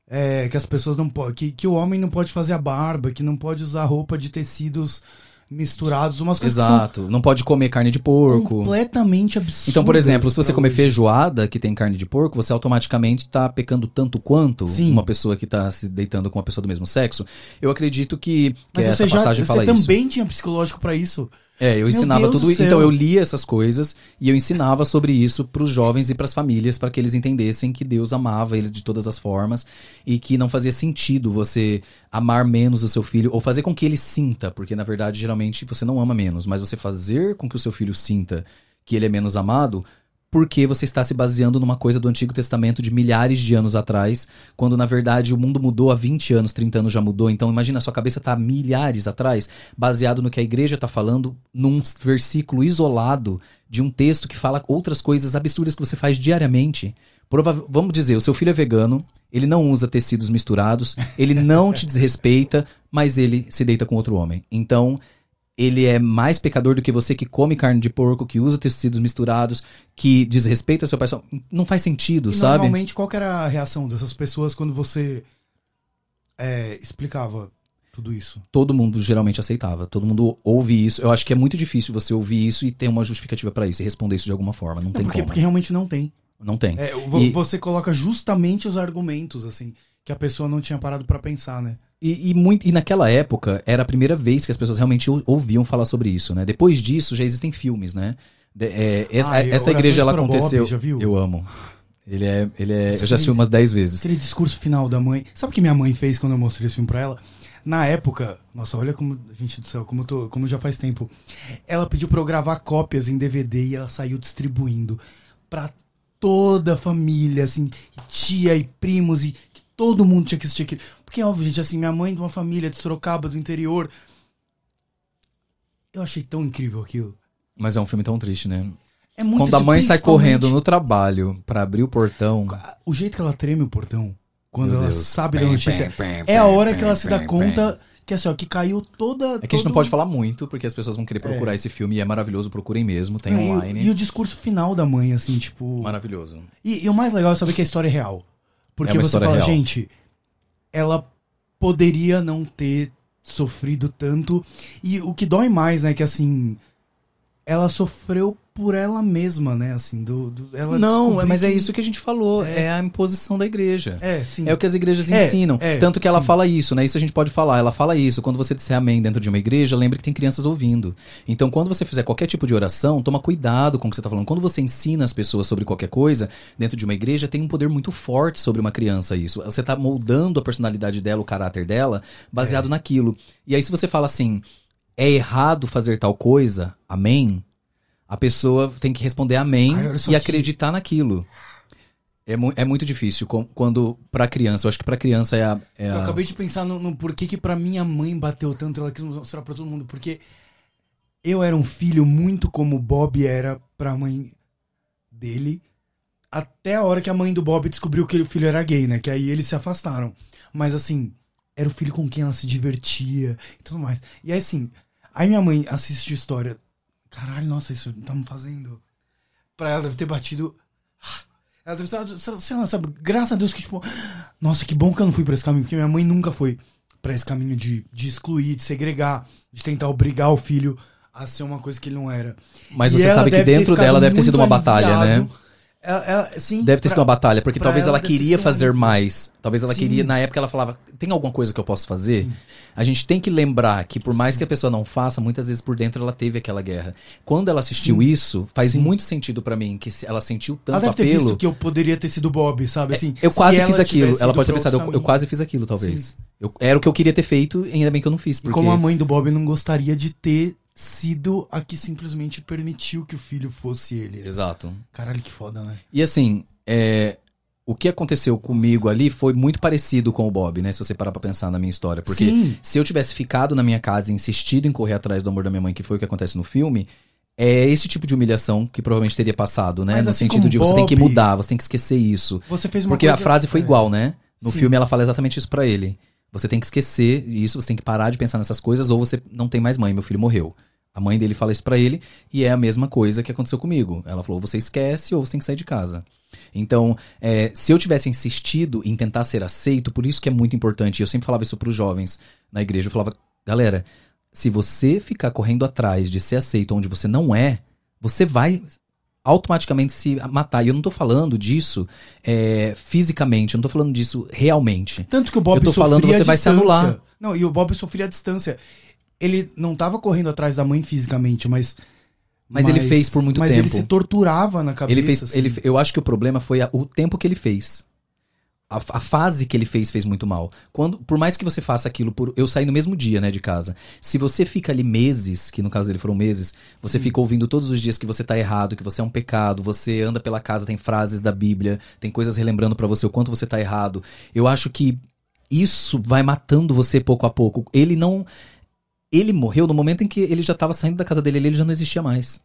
É, que as pessoas não podem. Que, que o homem não pode fazer a barba, que não pode usar roupa de tecidos misturados, umas coisas Exato. Não pode comer carne de porco. completamente absurdas. Então, por exemplo, se você comer hoje. feijoada que tem carne de porco, você automaticamente tá pecando tanto quanto Sim. uma pessoa que tá se deitando com uma pessoa do mesmo sexo. Eu acredito que, que Mas essa você já passagem você fala isso. também tinha psicológico pra isso. É, eu ensinava tudo. Então eu lia essas coisas e eu ensinava sobre isso pros jovens e pras famílias para que eles entendessem que Deus amava eles de todas as formas e que não fazia sentido você amar menos o seu filho ou fazer com que ele sinta, porque na verdade geralmente você não ama menos, mas você fazer com que o seu filho sinta que ele é menos amado porque você está se baseando numa coisa do Antigo Testamento de milhares de anos atrás, quando na verdade o mundo mudou há 20 anos, 30 anos já mudou. Então imagina, a sua cabeça está milhares atrás, baseado no que a igreja está falando, num versículo isolado de um texto que fala outras coisas absurdas que você faz diariamente. Prova- Vamos dizer, o seu filho é vegano, ele não usa tecidos misturados, ele não te desrespeita, mas ele se deita com outro homem. Então, ele é mais pecador do que você que come carne de porco, que usa tecidos misturados, que desrespeita seu pai. Não faz sentido, E sabe? normalmente, qual era a reação dessas pessoas quando você é, explicava tudo isso? Todo mundo geralmente aceitava. Todo mundo ouve isso. Eu acho que é muito difícil você ouvir isso e ter uma justificativa pra isso e responder isso de alguma forma. Não Não, tem porque, como. porque realmente não tem. Não tem. É, E- Você coloca justamente os argumentos, assim, que a pessoa não tinha parado pra pensar, né? E, e, muito, e naquela época era a primeira vez que as pessoas realmente ou- ouviam falar sobre isso, né? Depois disso já existem filmes, né? De- é, essa Ah, essa igreja ela para o Bob, aconteceu. já viu? Eu amo. Ele é, ele é. Você Eu já assisti umas 10 vezes. Aquele discurso final da mãe. Sabe o que minha mãe fez quando eu mostrei esse filme pra ela? Na época, nossa, olha como, gente do céu, como, eu tô, como já faz tempo. Ela pediu pra eu gravar cópias em DVD e ela saiu distribuindo pra toda a família, assim, tia e primos e todo mundo tinha que assistir aquele. Porque, óbvio, gente, assim, minha mãe de uma família de Sorocaba, do interior. Eu achei tão incrível aquilo. Mas é um filme tão triste, né? É muito Quando a mãe sai correndo no trabalho pra abrir o portão. O jeito que ela treme o portão, quando Meu ela Deus. sabe da notícia, é a hora que ela se dá conta que assim, ó, que caiu toda. É que a gente não pode falar muito, porque as pessoas vão querer procurar esse filme e é maravilhoso, procurem mesmo, tem e, online. e o discurso final da mãe, assim, tipo. Maravilhoso. E, e o mais legal é saber que a história é real. Porque É você fala, real. gente, ela poderia não ter sofrido tanto. E o que dói mais, né, que assim. Ela sofreu por ela mesma, né? Assim, do. do- ela não, descobriu mas é que- isso que a gente falou, É. é, a imposição da igreja. É, sim. É o que as igrejas É, ensinam. é, Tanto que ela sim. fala isso, né? Isso a gente pode falar. Ela fala isso. Quando você disser amém dentro de uma igreja, lembre que tem crianças ouvindo. Então, quando você fizer qualquer tipo de oração, toma cuidado com o que você está falando. Quando você ensina as pessoas sobre qualquer coisa, dentro de uma igreja, tem um poder muito forte sobre uma criança isso. Você está moldando a personalidade dela, o caráter dela, É. baseado naquilo. E aí, se você fala assim, é errado fazer tal coisa, amém, a pessoa tem que responder amém Ai, e acreditar naquilo. É, mu- é muito difícil quando pra criança. Eu acho que pra criança é a. é Eu a- acabei de pensar no, no porquê que pra minha mãe bateu tanto, ela quis mostrar pra todo mundo, porque eu era um filho muito como o Bob era pra mãe dele, até a hora que a mãe do Bob descobriu que o filho era gay, né? Que aí eles se afastaram. Mas assim, era o filho com quem ela se divertia e tudo mais. E aí assim, aí minha mãe assiste história. Caralho, nossa, isso tá me fazendo. Pra ela deve ter batido. Ela deve estar, sei lá, sabe, graças a Deus que, tipo, nossa, que bom que eu não fui pra esse caminho, porque minha mãe nunca foi pra esse caminho de, de excluir, de segregar, de tentar obrigar o filho a ser uma coisa que ele não era. Mas E você sabe que dentro dela deve ter sido uma batalha, né? Ela, ela- sim, Deve ter sido pra- uma batalha, porque talvez ela ela deve ter queria sido fazer mais. Talvez ela Sim. queria, na época ela falava, tem alguma coisa que eu posso fazer? Sim. A gente tem que lembrar que por mais que a pessoa não faça, muitas vezes por dentro ela teve aquela guerra. Quando ela assistiu isso, faz muito sentido pra mim, que ela sentiu Ela tanto deve ter apelo. visto que eu poderia ter sido Bob, sabe? Assim, Eu se quase ela fiz aquilo. Ela pode ter pensado, eu, eu quase fiz aquilo, talvez. Eu, era o que eu queria ter feito, ainda bem que eu não fiz. E Porque... como a mãe do Bob não gostaria de ter sido a que simplesmente permitiu que o filho fosse ele. Exato. Caralho, que foda, né? E assim, é, o que aconteceu comigo ali foi muito parecido com o Bob, né? Se você parar pra pensar na minha história. Porque Sim. se eu tivesse ficado na minha casa e insistido em correr atrás do amor da minha mãe, que foi o que acontece no filme, é esse tipo de humilhação que provavelmente teria passado, né? Mas no assim sentido de você tem que Bob- mudar, você tem que esquecer isso. Você fez uma Porque a coisa- frase foi é. igual, né? No Sim. filme ela fala exatamente isso pra ele. Você tem que esquecer isso, você tem que parar de pensar nessas coisas, ou você não tem mais mãe, meu filho morreu. A mãe dele fala isso pra ele, e é a mesma coisa que aconteceu comigo. Ela falou: você esquece ou você tem que sair de casa. Então, é, se eu tivesse insistido em tentar ser aceito, por isso que é muito importante, eu sempre falava isso pros jovens na igreja, eu falava, galera, se você ficar correndo atrás de ser aceito onde você não é, você vai automaticamente se matar. E eu não tô falando disso é, fisicamente, eu não tô falando disso realmente. Tanto que o Bob Eu tô falando, você vai se anular. Não, e o Bob sofria a distância. Ele não tava correndo atrás da mãe fisicamente, mas. Mas ele fez por muito mas tempo. ele se torturava na cabeça. Ele fez, assim. ele, eu acho que o problema foi a- o tempo que ele fez. A, a fase que ele fez fez muito mal. Quando, por mais que você faça aquilo por, eu saí no mesmo dia, né, de casa. Se você fica ali meses, que no caso dele foram meses, você fica ouvindo todos os dias que você tá errado, que você é um pecado, você anda pela casa, tem frases da Bíblia, tem coisas relembrando pra você o quanto você tá errado. Eu acho que isso vai matando você pouco a pouco. Ele não ele morreu no momento em que ele já tava saindo da casa dele, ele já não existia mais.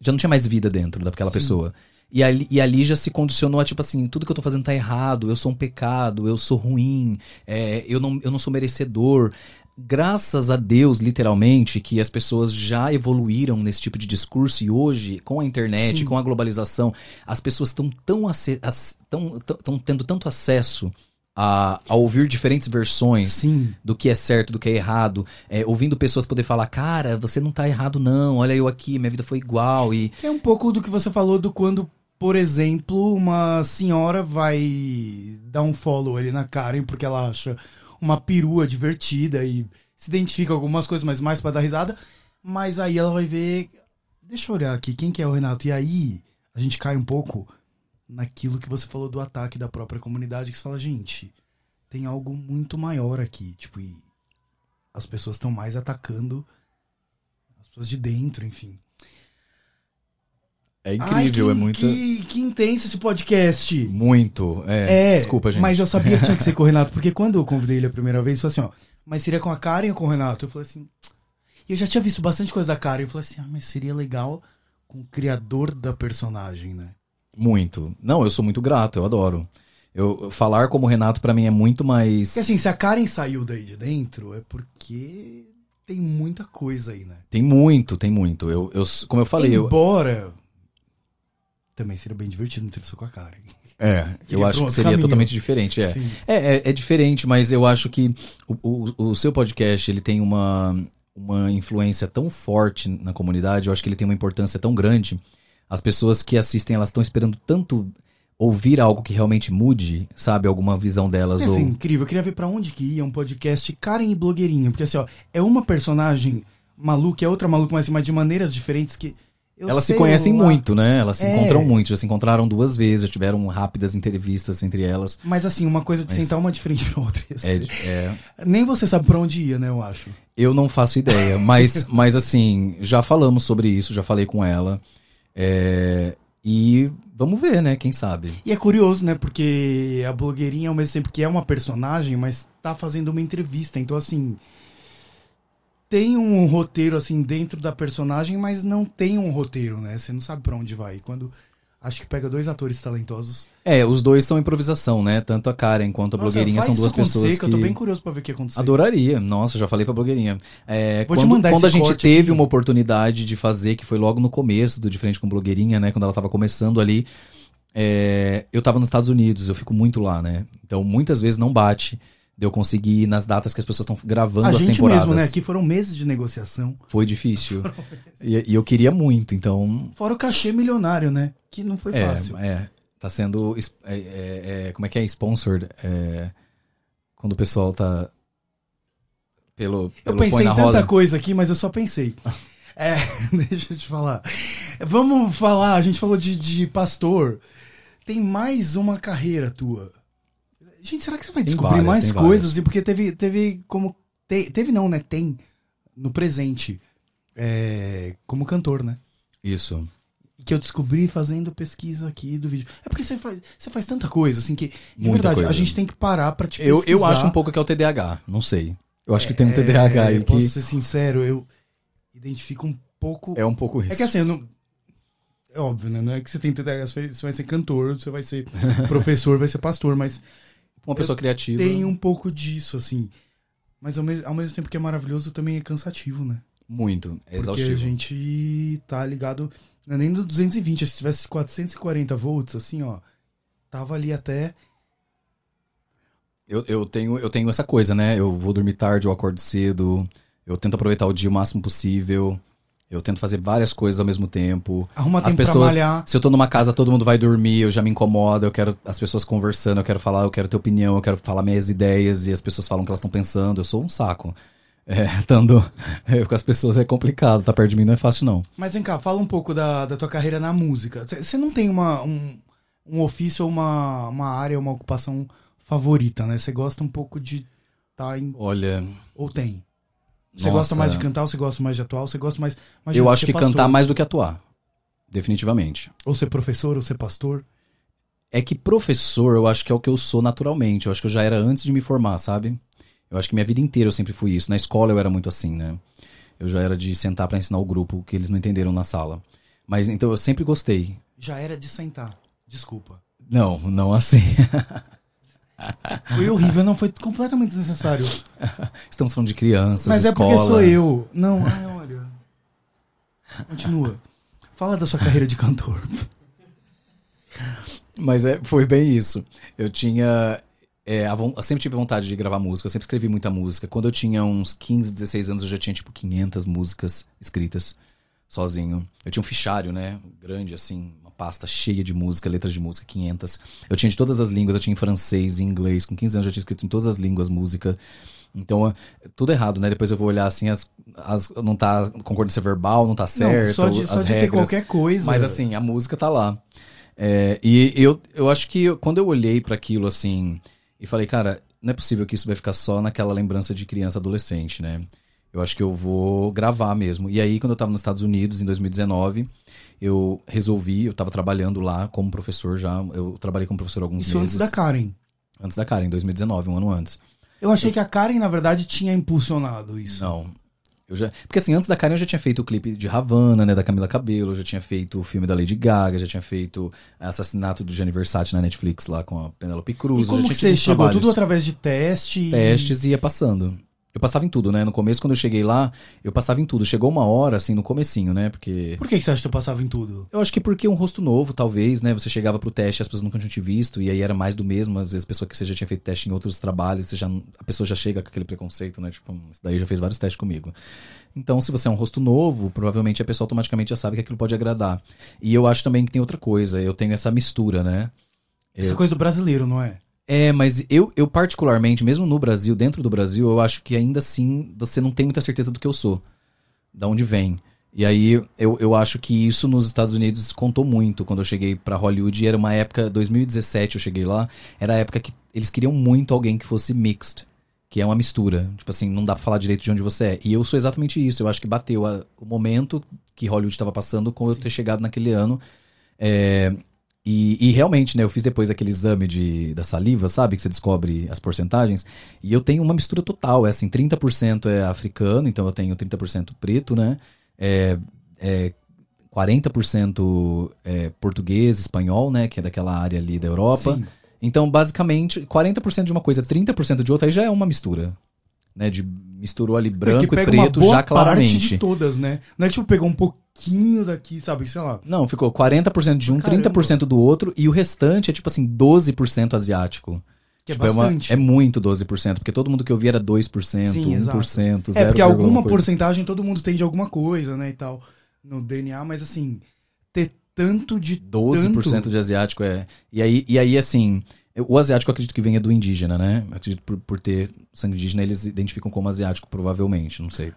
Já não tinha mais vida dentro daquela Sim. pessoa. E ali, e ali já se condicionou a, tipo assim, tudo que eu tô fazendo tá errado, eu sou um pecado, eu sou ruim, é, eu, não, eu não sou merecedor. Graças a Deus, literalmente, que as pessoas já evoluíram nesse tipo de discurso e hoje, com a internet, Sim. com a globalização, as pessoas estão tão, tão, tão tendo tanto acesso a, a ouvir diferentes versões Sim. do que é certo, do que é errado, é, ouvindo pessoas poder falar, cara, você não tá errado não, olha eu aqui, minha vida foi igual e É um pouco do que você falou do quando, por exemplo, uma senhora vai dar um follow ali na Karen porque ela acha uma perua divertida e se identifica com algumas coisas, mas mais pra dar risada. Mas aí ela vai ver deixa eu olhar aqui, quem que é o Renato? E aí, a gente cai um pouco naquilo que você falou do ataque da própria comunidade, que você fala, gente, tem algo muito maior aqui, tipo, e as pessoas estão mais atacando as pessoas de dentro, enfim. É incrível, Ai, é que, muito. Que, que intenso esse podcast. Muito. É, Desculpa, gente. Mas eu sabia que tinha que ser com o [laughs] Renato, porque quando eu convidei ele a primeira vez, falei assim, ó, mas seria com a Karen ou com o Renato? Eu falei assim. E eu já tinha visto bastante coisa da Karen. Eu falei assim, ah, mas seria legal com o criador da personagem, né? Muito. Não, eu sou muito grato, eu adoro. Eu falar como o Renato para mim é muito mais. Porque assim, se a Karen saiu daí de dentro, é porque tem muita coisa aí, né? Tem muito, tem muito. Eu, eu como eu falei, eu, Embora também seria bem divertido não ter isso com a Karen. É, [laughs] eu Iria acho que seria caminho. totalmente diferente. É. É, é, é diferente, mas eu acho que o, o, o seu podcast ele tem uma, uma influência tão forte na comunidade, eu acho que ele tem uma importância tão grande. As pessoas que assistem, elas estão esperando tanto ouvir algo que realmente mude, sabe? Alguma visão delas. É ou... assim, incrível. Eu queria ver pra onde que ia um podcast Karen e blogueirinha. Porque assim, ó, é uma personagem maluca, é outra maluca, mas, assim, mas de maneiras diferentes que. eu Elas se conhecem lá. muito, né? Elas se É. encontram muito, já se encontraram duas vezes, já tiveram rápidas entrevistas entre elas. Mas assim, uma coisa de Mas- sentar uma de frente pra [laughs] outra. ia É, é, Nem você sabe pra onde ia, né, eu acho. eu não faço ideia, mas, mas assim, já falamos sobre isso, já falei com ela. É, e vamos ver, né? Quem sabe? E é curioso, né? Porque a blogueirinha, ao mesmo tempo que é uma personagem, mas tá fazendo uma entrevista. Então, assim. Tem um roteiro, assim, dentro da personagem, mas não tem um roteiro, né? Você não sabe pra onde vai. Quando. Acho que pega dois atores talentosos. É, os dois são improvisação, né? Tanto a Karen quanto a Nossa, blogueirinha são duas pessoas que eu tô bem curioso pra ver o que acontecer. Adoraria. Nossa, já falei pra blogueirinha. É, Vou te quando mandar quando a gente teve aqui. uma oportunidade de fazer, que foi logo no começo do De Frente com Blogueirinha, né? Quando ela tava começando ali, é, eu tava nos Estados Unidos, eu fico muito lá, né? Então muitas vezes não bate de eu conseguir ir nas datas que as pessoas estão gravando A as gente temporadas. mesmo, né? Aqui foram meses de negociação. Foi difícil. [laughs] e, e eu queria muito, então. Fora o cachê milionário, né? Que não foi É, fácil. é. Tá sendo. é, é, é, como é que é? Sponsored. É, quando o pessoal tá. Pelo. Eu pelo pensei põe em tanta roda. coisa aqui, mas eu só pensei. [laughs] É, [laughs] deixa eu te falar. Vamos falar, a gente falou de, de pastor. Tem mais uma carreira tua. Gente, será que você vai Tem descobrir várias, mais coisas? várias. E Porque teve, teve como. te- teve não, né? Tem no presente. é, como cantor, né? Isso. Que eu descobri fazendo pesquisa aqui do vídeo. É porque você faz, você faz tanta coisa, assim, que. De verdade, coisa. a gente tem que parar pra te Eu, pesquisar. eu acho um pouco que é o TDAH. Não sei. Eu acho que tem um TDAH É, aí Posso que ser sincero, eu identifico um pouco. é um pouco isso. É que assim, eu não. É óbvio, né? Não é que você tem TDAH, você vai- você vai ser cantor, você vai ser [laughs] professor, vai ser pastor, mas Uma pessoa criativa. tem um pouco disso, assim. Mas ao, mes- ao mesmo tempo que é maravilhoso, também é cansativo, né? Muito. É Porque exaustivo. a gente tá ligado. Não é nem no 220, se tivesse 440 volts, assim, ó. Tava ali até. Eu, eu, tenho, eu tenho essa coisa, né? Eu vou dormir tarde, eu acordo cedo. Eu tento aproveitar o dia o máximo possível. Eu tento fazer várias coisas ao mesmo tempo. Arruma As tempo pra pessoas, malhar. se eu tô numa casa, todo mundo vai dormir, eu já me incomodo, eu quero as pessoas conversando, eu quero falar, eu quero ter opinião, eu quero falar minhas ideias e as pessoas falam o que elas estão pensando. Eu sou um saco. [laughs] É, estando é, [laughs] com as pessoas é complicado, tá perto de mim não é fácil não. Mas vem cá, fala um pouco da, da tua carreira na música. Você não tem uma, um, um ofício ou uma, uma área, uma ocupação favorita, né? Você gosta um pouco de estar em. Olha, Ou tem? Você Nossa. gosta mais de cantar, ou você gosta mais de atuar, ou você gosta mais. imagina, eu acho que pastor, cantar mais do que atuar. Definitivamente. Ou ser professor, ou ser pastor. É que professor, eu acho que é o que eu sou naturalmente. Eu acho que eu já era antes de me formar, sabe? Eu acho que minha vida inteira eu sempre fui isso. Na escola eu era muito assim, né? Eu já era de sentar pra ensinar o grupo que eles não entenderam na sala. Mas então eu sempre gostei. Já era de sentar. Desculpa. Não, não assim. [laughs] [laughs] Foi horrível, não, foi completamente desnecessário. [laughs] Estamos falando de crianças, Mas é escola. porque sou eu. Não, ai, olha. Continua. Fala da sua carreira de cantor. Mas é, foi bem isso. Eu tinha. é, eu sempre tive vontade de gravar música, eu sempre escrevi muita música. Quando eu tinha uns 15, 16 anos, eu já tinha tipo 500 músicas escritas sozinho. Eu tinha um fichário, né? Grande, assim, pasta cheia de música, letras de música, 500. Eu tinha de todas as línguas, eu tinha em francês, em inglês. Com 15 anos eu já tinha escrito em todas as línguas música. Então, é tudo errado, né? Depois eu vou olhar assim, as, as, não tá concordância verbal, não tá certo. não, só de, só de ter regras. qualquer coisa. Mas assim, a música tá lá. É, e eu, eu acho que eu- quando eu olhei pra aquilo assim e falei, cara, não é possível que isso vai ficar só naquela lembrança de criança adolescente, né? Eu acho que eu vou gravar mesmo. E aí, quando eu tava nos Estados Unidos, em 2019, eu resolvi, eu tava trabalhando lá como professor já. Eu trabalhei como professor alguns Isso meses. antes da Karen. Antes da Karen, em 2019, um ano antes. Eu achei que a Karen, na verdade, tinha impulsionado isso. Não. Eu já, porque assim, antes da Karen eu já tinha feito o clipe de Havana, né, da Camila Cabello, eu já tinha feito o filme da Lady Gaga, já tinha feito Assassinato do Gianni Versace na Netflix lá com a Penelope Cruz. E eu já como tinha que você chegou? trabalhos, Tudo através de teste? testes e ia passando. Eu passava em tudo, né? No começo, quando eu cheguei lá, eu passava em tudo. Chegou uma hora, assim, no comecinho, né? Porque. Por que, que você acha que eu passava em tudo? Eu acho que porque um rosto novo, talvez, né? Você chegava pro teste, as pessoas nunca tinham te visto, e aí era mais do mesmo. Às vezes, pessoa que você já tinha feito teste em outros trabalhos, você já, a pessoa já chega com aquele preconceito, né? Tipo, isso daí já fez vários testes comigo. Então, se você é um rosto novo, provavelmente a pessoa automaticamente já sabe que aquilo pode agradar. E eu acho também que tem outra coisa, eu tenho essa mistura, né? Essa coisa do brasileiro, não é? É, mas eu, eu particularmente, mesmo no Brasil, dentro do Brasil, eu acho que ainda assim você não tem muita certeza do que eu sou. Da onde vem. E aí eu, eu acho que isso nos Estados Unidos contou muito quando eu cheguei pra Hollywood. E era uma época, 2017 eu cheguei lá, era a época que eles queriam muito alguém que fosse mixed. Que é uma mistura. Tipo assim, não dá pra falar direito de onde você é. E eu sou exatamente isso. Eu acho que bateu a- o momento que Hollywood estava passando com eu ter chegado naquele ano. É, e, e realmente, né, eu fiz depois aquele exame de, da saliva, sabe? Que você descobre as porcentagens. E eu tenho uma mistura total. É assim, 30% é africano, então eu tenho 30% preto, né? É, é 40% é português, espanhol, né? Que é daquela área ali da Europa. Sim. Então, basicamente, 40% de uma coisa, 30% de outra, aí já é uma mistura. Né? De misturou ali branco Porque e preto boa já parte claramente. de todas, né? Não é tipo pegar um pouquinho daqui, sabe? Sei lá. Não, ficou 40% de um, Caramba. 30% do outro, e o restante é tipo assim, 12% asiático. Que é Tipo, é, uma- bastante. é muito 12%, porque todo mundo que eu vi era 2%, Sim, exato. 1%, 0, É, porque alguma coisa. porcentagem todo mundo tem de alguma coisa, né, e tal, no DNA, mas assim, ter tanto de 12% tanto, de asiático é. E aí, e aí, assim, o asiático eu acredito que venha do indígena, né? Eu acredito por, por ter sangue indígena, eles identificam como asiático, provavelmente, não sei.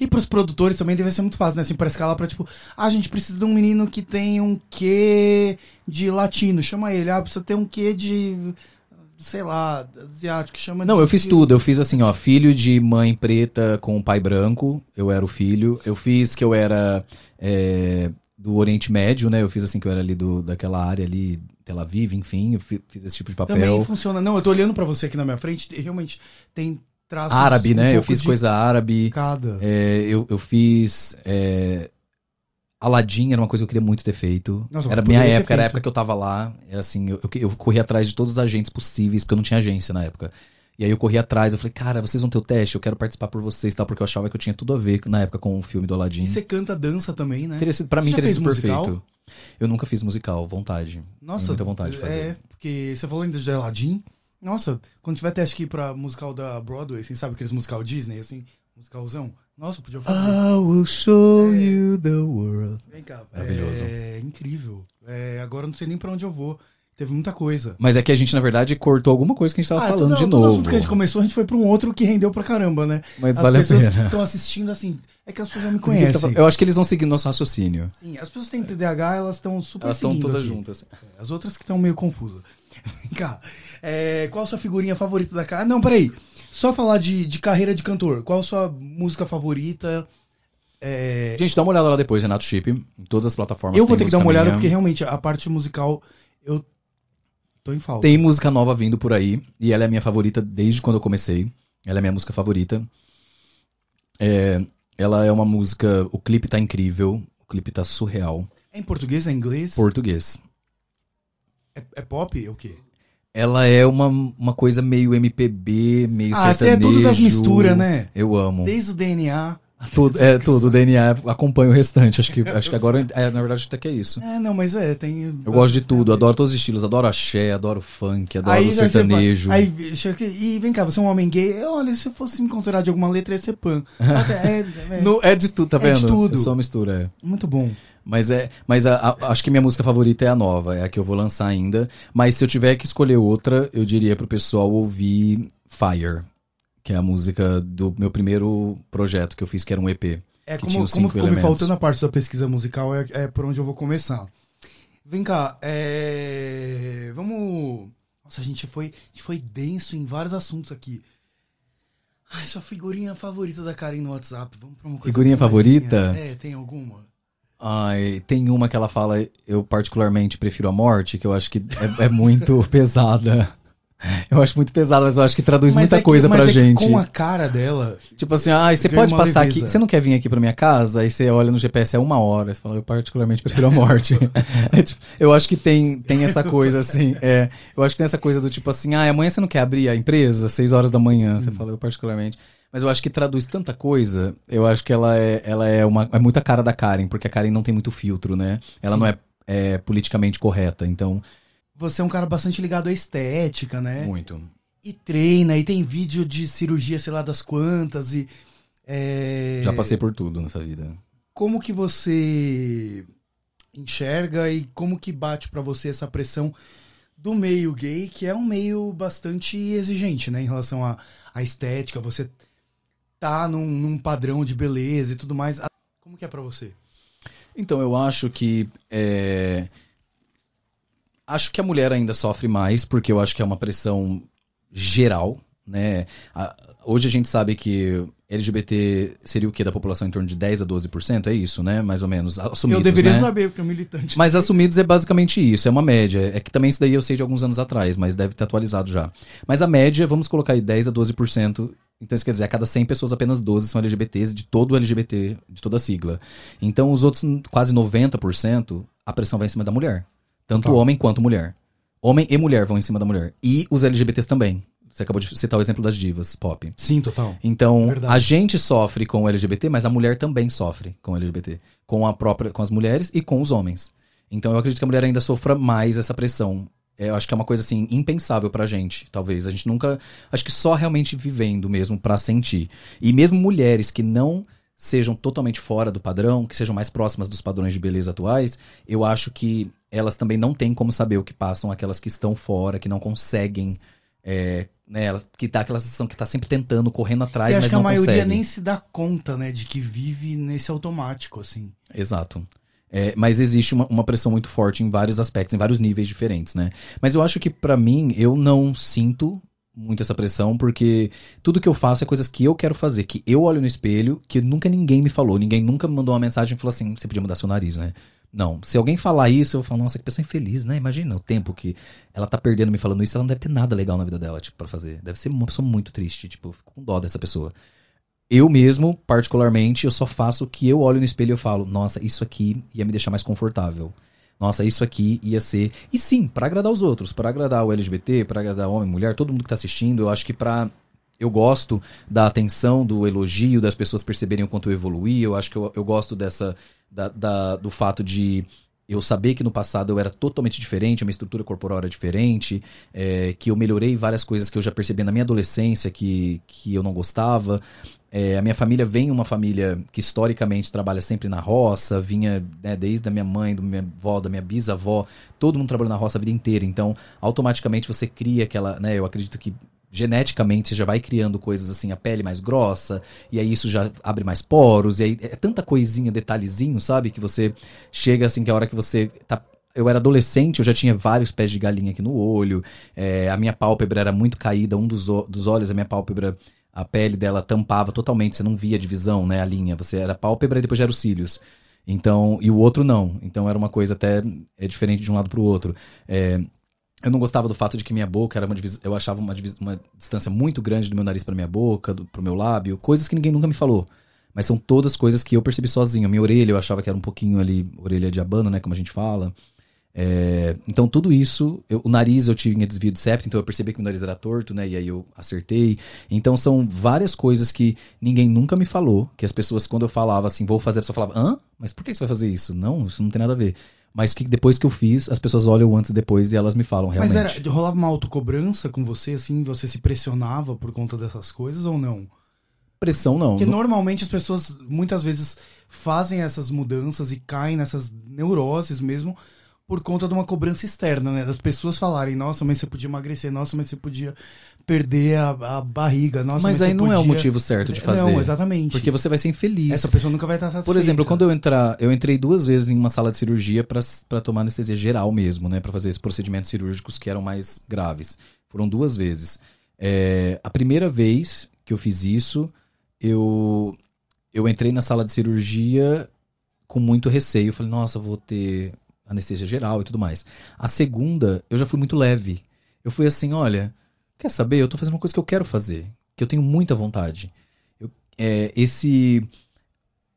E pros produtores também deve ser muito fácil, né? Assim, pra escalar pra tipo, ah, a gente precisa de um menino que tem um quê de latino, chama ele. Ah, precisa ter um quê de, sei lá, asiático, chama Não, de- eu fiz tudo. Eu fiz assim, ó, filho de mãe preta com pai branco. Eu era o filho. Eu fiz que eu era é, do Oriente Médio, né? Eu fiz assim que eu era ali do, daquela área ali, Tel Aviv, enfim. Eu fi- fiz esse tipo de papel. Também funciona. Não, eu tô olhando pra você aqui na minha frente, realmente tem traços. Árabe, um né? Eu fiz coisa árabe. Cada. É, eu, eu fiz. É, Aladdin era uma coisa que eu queria muito ter feito. Nossa, era minha época, era a época que eu tava lá. Era assim, eu, eu, eu corri atrás de todos os agentes possíveis, porque eu não tinha agência na época. E aí eu corri atrás, eu falei, cara, vocês vão ter o teste, eu quero participar por vocês, tal, porque eu achava que eu tinha tudo a ver na época com o filme do Aladdin. E você canta, dança também, né? Teria sido, pra Você mim teria sido musical? perfeito. Eu nunca fiz musical, vontade. Nossa, muita vontade de fazer. É, porque você falou ainda de Aladdin. Nossa, quando tiver teste aqui pra musical da Broadway, assim, sabe aqueles musical Disney, assim, musicalzão? Nossa, podia fazer. I will show you the world. Vem cá. maravilhoso. É incrível. É, agora eu não sei nem pra onde eu vou. Teve muita coisa. Mas é que a gente, na verdade, cortou alguma coisa que a gente tava Ah, falando todo, de todo novo. assunto que a gente começou, a gente foi pra um outro que rendeu pra caramba, né? Mas As vale a pessoas que pena. estão assistindo, assim, é que as pessoas já me tá conhecem. Eu acho que eles vão seguir nosso raciocínio. Sim, as pessoas que têm TDAH, elas estão super Elas estão todas aqui. juntas. As outras que estão meio confusas. [laughs] Vem cá. É, qual a sua figurinha favorita da cara? Não, peraí. Só falar de, de carreira de cantor. Qual a sua música favorita? É, Gente, dá uma olhada lá depois, Renato Chip. Em todas as plataformas. eu vou ter que dar uma olhada minha. porque realmente a parte musical eu tô em falta. Tem música nova vindo por aí. E ela é a minha favorita desde quando eu comecei. Ela é a minha música favorita. É, ela é uma música. O clipe tá incrível. O clipe tá surreal. É em português, é em inglês? Português. É, é pop? É o quê? Ela é uma, uma coisa meio MPB, meio Ah, você é sertanejo. tudo das misturas, né? Eu amo. Desde o DNA. Tudo, é tudo. O DNA acompanha o restante. Acho que, acho que agora, é, na verdade, até que é isso. É, não, mas é, tem. Eu gosto de tudo, adoro todos os estilos, adoro axé, adoro funk, adoro Aí sertanejo. Aí, e vem cá, você é um homem gay? Olha, se eu fosse me considerar de alguma letra, ia ser pan. [laughs] É, é, No- é de tudo, tá É de vendo? tudo. É só mistura, é. Muito bom. Mas é, mas a- a- acho que minha música favorita é a nova, é a que eu vou lançar ainda. Mas se eu tiver que escolher outra, eu diria pro pessoal ouvir Fire, que é a música do meu primeiro projeto que eu fiz, que era um EP. É, como, como ficou me elementos. faltando a parte da pesquisa musical, é, é por onde eu vou começar. Vem cá, é... Vamos... Nossa, a gente, foi, a gente foi denso em vários assuntos aqui. Ai, sua figurinha favorita da Karen no WhatsApp. Vamos pra uma coisa Figurinha favorita? É, tem alguma? Ai, tem uma que ela fala, eu particularmente prefiro a morte, que eu acho que é, é muito [laughs] pesada. Eu acho muito pesada, mas eu acho que traduz muita é que- coisa mas pra é que gente. com a cara dela... Tipo assim, ah, você pode passar leveza. aqui. Você não quer vir aqui pra minha casa? Aí você olha no GPS, é uma hora. Você fala, eu particularmente prefiro a morte. [laughs] É, tipo, eu acho que tem, tem essa coisa, assim. É, eu acho que tem essa coisa do tipo assim, ah, amanhã você não quer abrir a empresa, seis horas da manhã. Você fala, eu particularmente. Mas eu acho que traduz tanta coisa. Eu acho que ela é, ela é, uma, é muito a cara da Karen, porque a Karen não tem muito filtro, né? Ela Sim. não é, é politicamente correta. Então, Você é um cara bastante ligado à estética, né? muito. E treina, e tem vídeo de cirurgia, sei lá das quantas, e... é, Já passei por tudo nessa vida. Como que você enxerga e como que bate pra você essa pressão do meio gay, que é um meio bastante exigente, né? Em relação à, à estética, você tá num, num padrão de beleza e tudo mais. Como que é pra você? Então, eu acho que. é, Acho que a mulher ainda sofre mais, porque eu acho que é uma pressão geral, né? A- Hoje a gente sabe que LGBT seria o que da população em torno de 10 a 12%, é isso, né? Mais ou menos. Assumidos, eu deveria né? saber, porque é um militante. Mas assumidos é basicamente isso, é uma média. É que também isso daí eu sei de alguns anos atrás, mas deve ter atualizado já. Mas a média, vamos colocar aí 10 a 12%. Então isso quer dizer, a cada 100 pessoas, apenas 12 são LGBTs de todo o LGBT, de toda a sigla. Então os outros quase 90%, a pressão vai em cima da mulher. Tanto Tá. homem quanto mulher. Homem e mulher vão em cima da mulher. E os LGBTs também. Você acabou de citar o exemplo das divas pop. Sim, total. Então, Verdade. a gente sofre com o LGBT, mas a mulher também sofre com o LGBT, com a própria, com as mulheres e com os homens. Então, eu acredito que a mulher ainda sofra mais essa pressão. É, Eu acho que é uma coisa assim impensável pra gente, talvez. A gente nunca, acho que só realmente vivendo mesmo pra sentir. E mesmo mulheres que não sejam totalmente fora do padrão, que sejam mais próximas dos padrões de beleza atuais, eu acho que elas também não têm como saber o que passam aquelas que estão fora, que não conseguem é, né, que tá aquela sensação que tá sempre tentando, correndo atrás, e acho mas que a maioria consegue. nem se dá conta, né, de que vive nesse automático, assim. Exato. É, mas existe uma, uma pressão muito forte em vários aspectos, em vários níveis diferentes, né? Mas eu acho que pra mim, eu não sinto muito essa pressão, porque tudo que eu faço é coisas que eu quero fazer, que eu olho no espelho, que nunca ninguém me falou, ninguém nunca me mandou uma mensagem e falou assim, você podia mudar seu nariz, né? Não, se alguém falar isso, eu falo, nossa, que pessoa infeliz, né? Imagina o tempo que ela tá perdendo me falando isso, ela não deve ter nada legal na vida dela, tipo, pra fazer. Deve ser uma pessoa muito triste, tipo, fico com dó dessa pessoa. Eu mesmo, particularmente, eu só faço o que eu olho no espelho e falo, nossa, isso aqui ia me deixar mais confortável. Nossa, isso aqui ia ser. E sim, pra agradar os outros, pra agradar o LGBT, pra agradar homem, mulher, todo mundo que tá assistindo, eu acho que pra. Eu gosto da atenção, do elogio, das pessoas perceberem o quanto eu evoluí. Eu acho que eu, eu gosto dessa. da- da- do fato de eu saber que no passado eu era totalmente diferente, a minha estrutura corporal era diferente, é, que eu melhorei várias coisas que eu já percebi na minha adolescência que, que eu não gostava. É, a minha família vem uma família que historicamente trabalha sempre na roça, vinha né, desde a minha mãe, da minha avó, da minha bisavó, todo mundo trabalhou na roça a vida inteira. Então, automaticamente você cria aquela, né, eu acredito que geneticamente você já vai criando coisas assim, a pele mais grossa, e aí isso já abre mais poros, e aí é tanta coisinha, detalhezinho, sabe? Que você chega assim, que a hora que você tá. Eu era adolescente, eu já tinha vários pés de galinha aqui no olho, é, a minha pálpebra era muito caída, um dos, dos olhos, a minha pálpebra, a pele dela tampava totalmente, você não via a divisão, né, a linha, você era pálpebra e depois já era os cílios. Então, e o outro não. Então era uma coisa até é diferente de um lado pro outro. É, eu não gostava do fato de que minha boca era uma divis... eu achava uma, uma distância muito grande do meu nariz para minha boca, do, pro meu lábio, coisas que ninguém nunca me falou. Mas são todas coisas que eu percebi sozinho. Minha orelha, eu achava que era um pouquinho ali, orelha de abano, né, como a gente fala. É, então tudo isso, eu- o nariz eu tinha desvio de septo, então eu percebi que meu nariz era torto, né? E aí eu acertei. Então são várias coisas que ninguém nunca me falou, que as pessoas quando eu falava assim, vou fazer, a pessoa falava: "Hã? Mas por que você vai fazer isso?" Não, isso não tem nada a ver. Mas que depois que eu fiz, as pessoas olham antes e depois e elas me falam realmente. Mas era, rolava uma autocobrança com você, assim, você se pressionava por conta dessas coisas ou não? pressão não. Porque normalmente as pessoas muitas vezes fazem essas mudanças e caem nessas neuroses mesmo por conta de uma cobrança externa, né? Das pessoas falarem, nossa, mas você podia emagrecer, nossa, mas você podia perder a, a barriga, nossa, mas, mas aí não é o podia- motivo certo de fazer. Não, exatamente. Porque você vai ser infeliz. Essa pessoa nunca vai estar satisfeita. Por exemplo, quando eu entrar, eu entrei duas vezes em uma sala de cirurgia pra pra tomar anestesia geral mesmo, né, Pra fazer esses procedimentos cirúrgicos que eram mais graves. Foram duas vezes. É, a primeira vez que eu fiz isso, eu eu entrei na sala de cirurgia com muito receio. Falei, nossa, vou ter anestesia geral e tudo mais. A segunda, eu já fui muito leve. Eu fui assim, olha, quer saber? Eu tô fazendo uma coisa que eu quero fazer, que eu tenho muita vontade. Eu, é, esse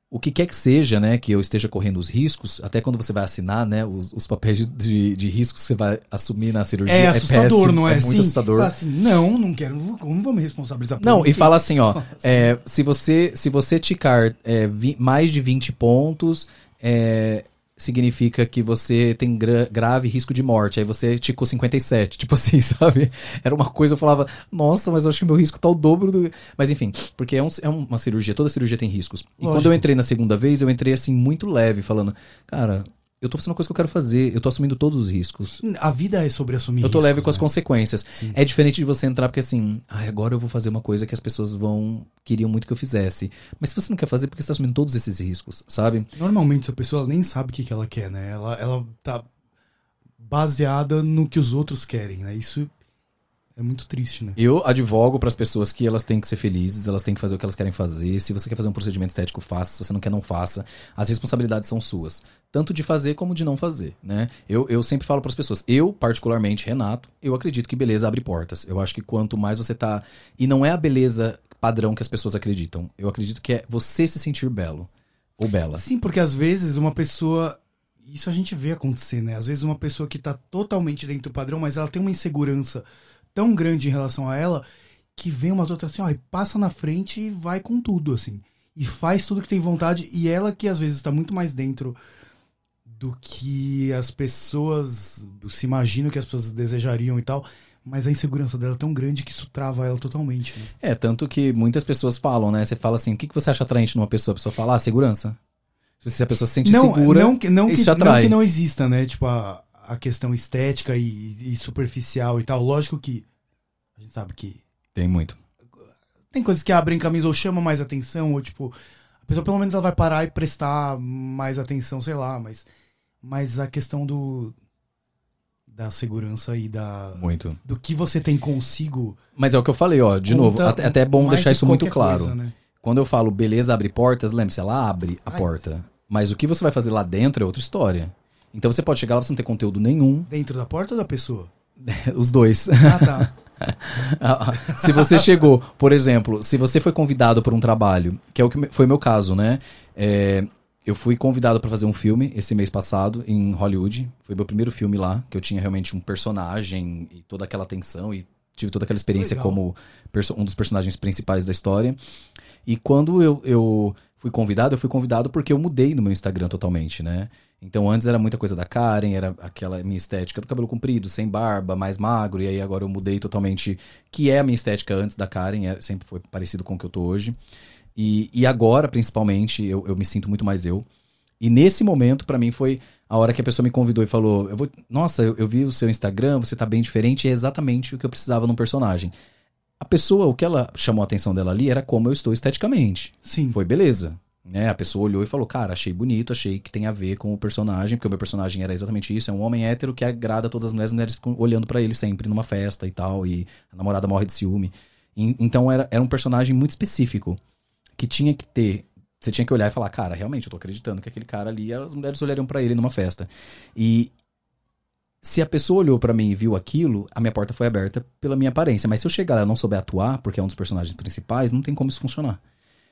o que quer que seja, né, que eu esteja correndo os riscos, até quando você vai assinar, né, os, os papéis de, de, de riscos que você vai assumir na cirurgia. É assustador, péssimo, não é? É muito Sim, assustador. fala assim, não, não quero, não vou me responsabilizar por Não, e fala assim, ó, é, se você se você ticar é, vi- mais de 20 pontos, é, significa que você tem gra- grave risco de morte. Aí você ticou 57, [laughs] tipo assim, sabe? Era uma coisa, eu falava, nossa, mas eu acho que meu risco tá o dobro do... Mas enfim, porque é, um- é uma cirurgia, toda cirurgia tem riscos. E Lógico. quando eu entrei na segunda vez, eu entrei assim, muito leve, falando, cara, eu tô fazendo coisa que eu quero fazer, eu tô assumindo todos os riscos. A vida é sobre assumir Eu tô leve com as riscos, né? consequências. É diferente de você entrar porque assim, ai, agora eu vou fazer uma coisa que as pessoas vão queriam muito que eu fizesse. Mas se você não quer fazer, porque você tá assumindo todos esses riscos, sabe? Normalmente, essa pessoa nem sabe o que, que ela quer, né? Ela, ela tá baseada no que os outros querem, né? Isso é muito triste, né? Eu advogo para as pessoas que elas têm que ser felizes, elas têm que fazer o que elas querem fazer. Se você quer fazer um procedimento estético, faça. Se você não quer, não faça. As responsabilidades são suas, tanto de fazer como de não fazer, né? Eu, eu sempre falo para as pessoas, eu particularmente, Renato, eu acredito que beleza abre portas. Eu acho que quanto mais você tá e não é a beleza padrão que as pessoas acreditam. Eu acredito que é você se sentir belo ou bela. Sim, porque às vezes uma pessoa. Isso a gente vê acontecer, né? Às vezes uma pessoa que tá totalmente dentro do padrão, mas ela tem uma insegurança tão grande em relação a ela que vem uma outra assim, ó, e passa na frente e vai com tudo, assim. E faz tudo que tem vontade. E ela que às vezes tá muito mais dentro do que as pessoas se imaginam que as pessoas desejariam e tal. Mas a insegurança dela é tão grande que isso trava ela totalmente, né? É, tanto que muitas pessoas falam, né? Você fala assim, o que, que você acha atraente numa pessoa? A pessoa fala, ah, segurança. Se a pessoa se sente não, segura, não, que, não, que, isso não atrai. que não exista, né? Tipo, a, a questão estética e, e superficial e tal. Lógico que a gente sabe que Tem muito. tem coisas que abrem camisa ou chamam mais atenção, ou tipo, a pessoa pelo menos ela vai parar e prestar mais atenção, sei lá, mas, mas a questão do da segurança e da Muito. do que você tem consigo. Mas é o que eu falei, ó, de conta novo, até, até é bom deixar de isso muito claro. coisa, né? Quando eu falo beleza abre portas, lembre-se, ela abre a porta. Mas o que você vai fazer lá dentro é outra história. Então você pode chegar lá, você não ter conteúdo nenhum, Dentro da porta ou da pessoa? [laughs] os dois. Ah, tá. [laughs] se você chegou, por exemplo, se você foi convidado por um trabalho, que é o que foi o meu caso, né? É, eu fui convidado para fazer um filme esse mês passado em Hollywood. Foi meu primeiro filme lá, que eu tinha realmente um personagem e toda aquela tensão e tive toda aquela experiência Legal. como um dos personagens principais da história. E quando eu, eu fui convidado, eu fui convidado porque eu mudei no meu Instagram totalmente, né? Então antes era muita coisa da Karen, era aquela minha estética do cabelo comprido, sem barba, mais magro, e aí agora eu mudei totalmente, que é a minha estética antes da Karen, é- sempre foi parecido com o que eu tô hoje. E, e agora, principalmente, eu, eu me sinto muito mais eu. E nesse momento, pra mim, foi a hora que a pessoa me convidou e falou: eu vou, Nossa, eu, eu vi o seu Instagram, você tá bem diferente, é exatamente o que eu precisava num personagem. A pessoa, o que ela chamou a atenção dela ali era como eu estou esteticamente. Sim. Foi beleza. Né? A pessoa olhou e falou, cara, achei bonito, achei que tem a ver com o personagem, porque o meu personagem era exatamente isso, é um homem hétero que agrada todas as mulheres, as mulheres ficam olhando pra ele sempre numa festa e tal, e a namorada morre de ciúme. E- então era, era um personagem muito específico, que tinha que ter, você tinha que olhar e falar, cara, realmente, eu tô acreditando que aquele cara ali, as mulheres olhariam pra ele numa festa. E se a pessoa olhou pra mim e viu aquilo, a minha porta foi aberta pela minha aparência. Mas se eu chegar lá e não souber atuar, porque é um dos personagens principais, não tem como isso funcionar.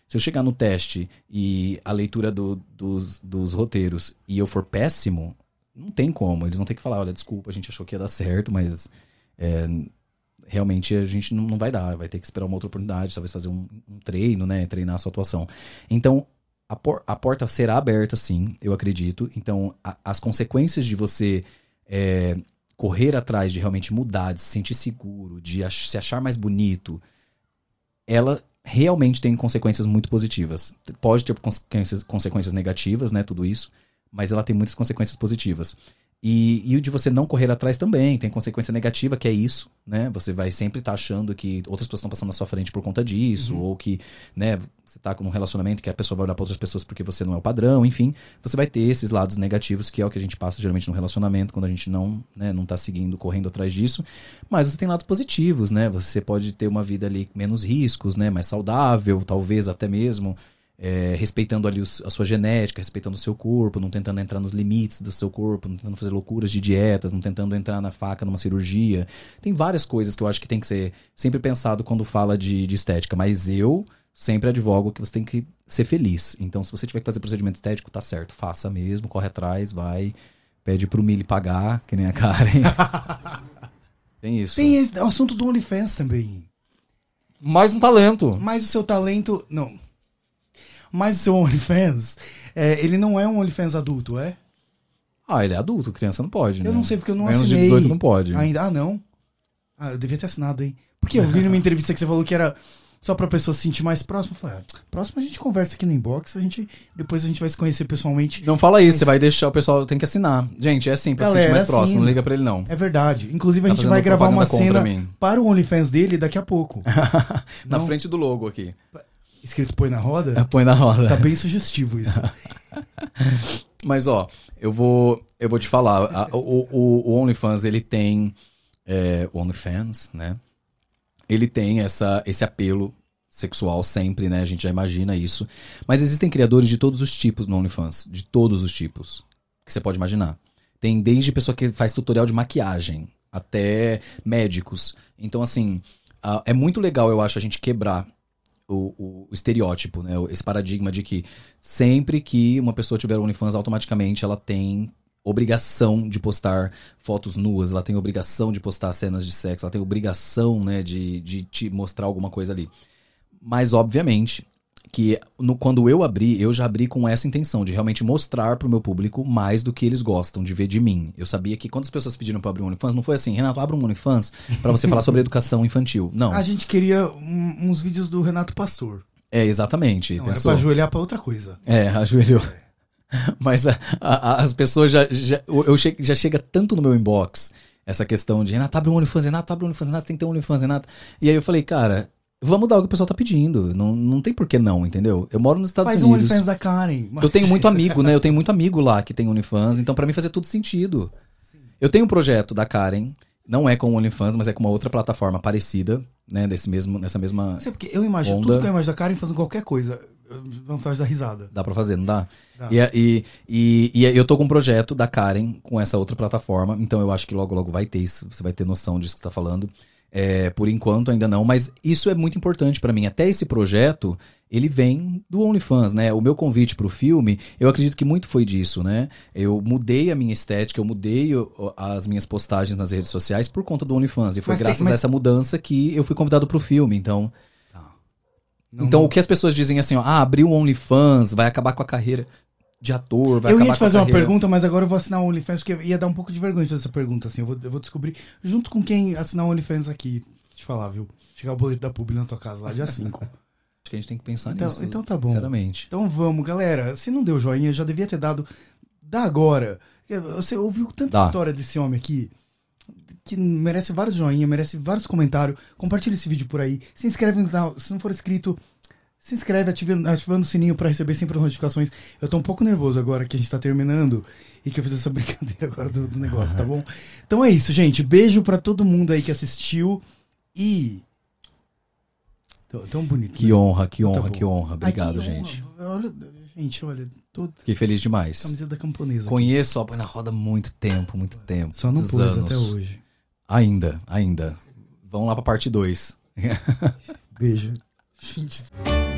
Se eu chegar no teste e a leitura do- dos, dos roteiros e eu for péssimo, não tem como. Eles vão ter que falar, olha, desculpa, a gente achou que ia dar certo, mas é, realmente a gente não, não vai dar. Vai ter que esperar uma outra oportunidade, talvez fazer um, um treino, né? Treinar a sua atuação. Então, a, por- a porta será aberta, sim, eu acredito. Então, a- as consequências de você é, correr atrás de realmente mudar, de se sentir seguro, de ach- se achar mais bonito, ela realmente tem consequências muito positivas. Pode ter consequências, consequências negativas, né, tudo isso, mas ela tem muitas consequências positivas. E, e o de você não correr atrás também, tem consequência negativa, que é isso, né? Você vai sempre estar achando que outras pessoas estão passando na sua frente por conta disso, Uhum. ou que, né, você tá com um relacionamento que a pessoa vai olhar para outras pessoas porque você não é o padrão, enfim. Você vai ter esses lados negativos, que é o que a gente passa geralmente no relacionamento, quando a gente não, né, não tá seguindo, correndo atrás disso. Mas você tem lados positivos, né? Você pode ter uma vida ali com menos riscos, né? Mais saudável, talvez até mesmo é, respeitando ali os- a sua genética, respeitando o seu corpo, não tentando entrar nos limites do seu corpo, não tentando fazer loucuras de dietas, não tentando entrar na faca numa cirurgia. Tem várias coisas que eu acho que tem que ser sempre pensado quando fala de, de estética, mas eu sempre advogo que você tem que ser feliz. Então, se você tiver que fazer procedimento estético, tá certo, faça mesmo, corre atrás, vai, pede pro Mili pagar, que nem a Karen. [laughs] tem isso. Tem esse- o assunto do OnlyFans também. Mais um talento. Mas o seu talento. Não. Mas o seu OnlyFans. é, ele não é um OnlyFans adulto, é? Ah, ele é adulto, criança não pode, né? Eu não sei porque eu não Menos assinei. de 18 não pode. Ainda. Ah, não? Ah, eu devia ter assinado, hein? Porque eu vi numa [laughs] entrevista que você falou que era só pra pessoa se sentir mais próxima. Eu falei, ah, próximo a gente conversa aqui no inbox, a gente, depois a gente vai se conhecer pessoalmente. Não fala isso, Mas- você vai deixar o pessoal tem que assinar. Gente, é assim, pra se Galera, sentir mais próximo, assina. não liga pra ele não. É verdade. Inclusive, a Tá gente vai gravar uma cena mim. para o OnlyFans dele daqui a pouco. [laughs] Na Não. frente do logo aqui. Escrito Põe na Roda. [laughs] Põe na roda. Tá bem sugestivo isso. [laughs] Mas ó, eu vou, eu vou te falar, a- o, o, o OnlyFans ele tem é, o OnlyFans, né? Ele tem essa, esse apelo sexual sempre, né? A gente já imagina isso. Mas existem criadores de todos os tipos no OnlyFans, de todos os tipos que você pode imaginar. Tem desde pessoa que faz tutorial de maquiagem até médicos. Então assim, é muito legal, eu acho, a gente quebrar o, o- estereótipo, né? Esse paradigma de que sempre que uma pessoa tiver OnlyFans, automaticamente ela tem obrigação de postar fotos nuas, ela tem obrigação de postar cenas de sexo, ela tem obrigação, né, de, de te mostrar alguma coisa ali. Mas, obviamente, que no- quando eu abri, eu já abri com essa intenção de realmente mostrar pro meu público mais do que eles gostam de ver de mim. Eu sabia que quando as pessoas pediram pra abrir um OnlyFans, não foi assim, Renato, abre um OnlyFans pra você falar sobre educação infantil. Não. A gente queria um- uns vídeos do Renato Pastor. É, exatamente. Não, era pensou? pra ajoelhar pra outra coisa. É, [laughs] ajoelhou. Mas a- a- as pessoas já, já, eu che- já chega tanto no meu inbox essa questão de Renato, abre um OnlyFans, Renato, abre um OnlyFans, Renato, tem que ter um OnlyFans, Renato. E aí eu falei, cara, vamos dar o que o pessoal tá pedindo. Não, não tem por que não, entendeu? Eu moro nos Estados Faz um Unidos. OnlyFans da Karen. Eu tenho muito [laughs] amigo, né? Eu tenho muito amigo lá que tem OnlyFans, então pra mim fazia tudo sentido. Eu tenho um projeto da Karen, não é com o OnlyFans, mas é com uma outra plataforma parecida, né? Desse mesmo, nessa mesma. Não sei porque eu imagino, Onda. tudo que eu imagino da Karen fazendo qualquer coisa. Vontade da risada. Dá pra fazer, não dá? Dá. E, e, e, e eu tô com um projeto da Karen com essa outra plataforma, então eu acho que logo, logo vai ter isso. Você vai ter noção disso que você tá falando. É, por enquanto ainda não, mas isso é muito importante pra mim. Até esse projeto, ele vem do OnlyFans, né? O meu convite pro filme, eu acredito que muito foi disso, né? Eu mudei a minha estética, eu mudei o- as minhas postagens nas redes sociais por conta do OnlyFans. E foi Mas tem- graças mas- a essa mudança que eu fui convidado pro filme, então... Não- então o que as pessoas dizem assim, ó, ah, abriu um OnlyFans, vai acabar com a carreira de ator, vai eu acabar ia te fazer uma pergunta, mas agora eu vou assinar o OnlyFans, porque ia dar um pouco de vergonha de fazer essa pergunta, assim. Eu vou, eu vou descobrir, junto com quem assinar o OnlyFans aqui, te falar, viu? Chegar o boleto da publi na tua casa lá, dia 5. [laughs] Acho que a gente tem que pensar Então- nisso. então tá bom. Sinceramente. então vamos, galera. Se não deu joinha, já devia ter dado. Dá agora. Você ouviu tanta Dá. história desse homem aqui que merece vários joinha, merece vários comentários. Compartilha esse vídeo por aí. Se inscreve no canal. Se não for inscrito, se inscreve ativando, ativando o sininho pra receber sempre as notificações. Eu tô um pouco nervoso agora que a gente tá terminando e que eu fiz essa [laughs] brincadeira agora do, do negócio, tá bom? Então é isso, gente. Beijo pra todo mundo aí que assistiu e. Tão, tão bonito. Que né? honra, que Tá honra, bom. que honra. Ai, Obrigado, que gente. honra. Olha, gente, olha, tô Fiquei feliz demais. camiseta da camponesa. aqui. Conheço a Põe na Roda há muito tempo, muito tempo. Só não pôs anos. até hoje. Ainda, ainda. Vamos lá pra parte 2. Beijo. Gente. [laughs]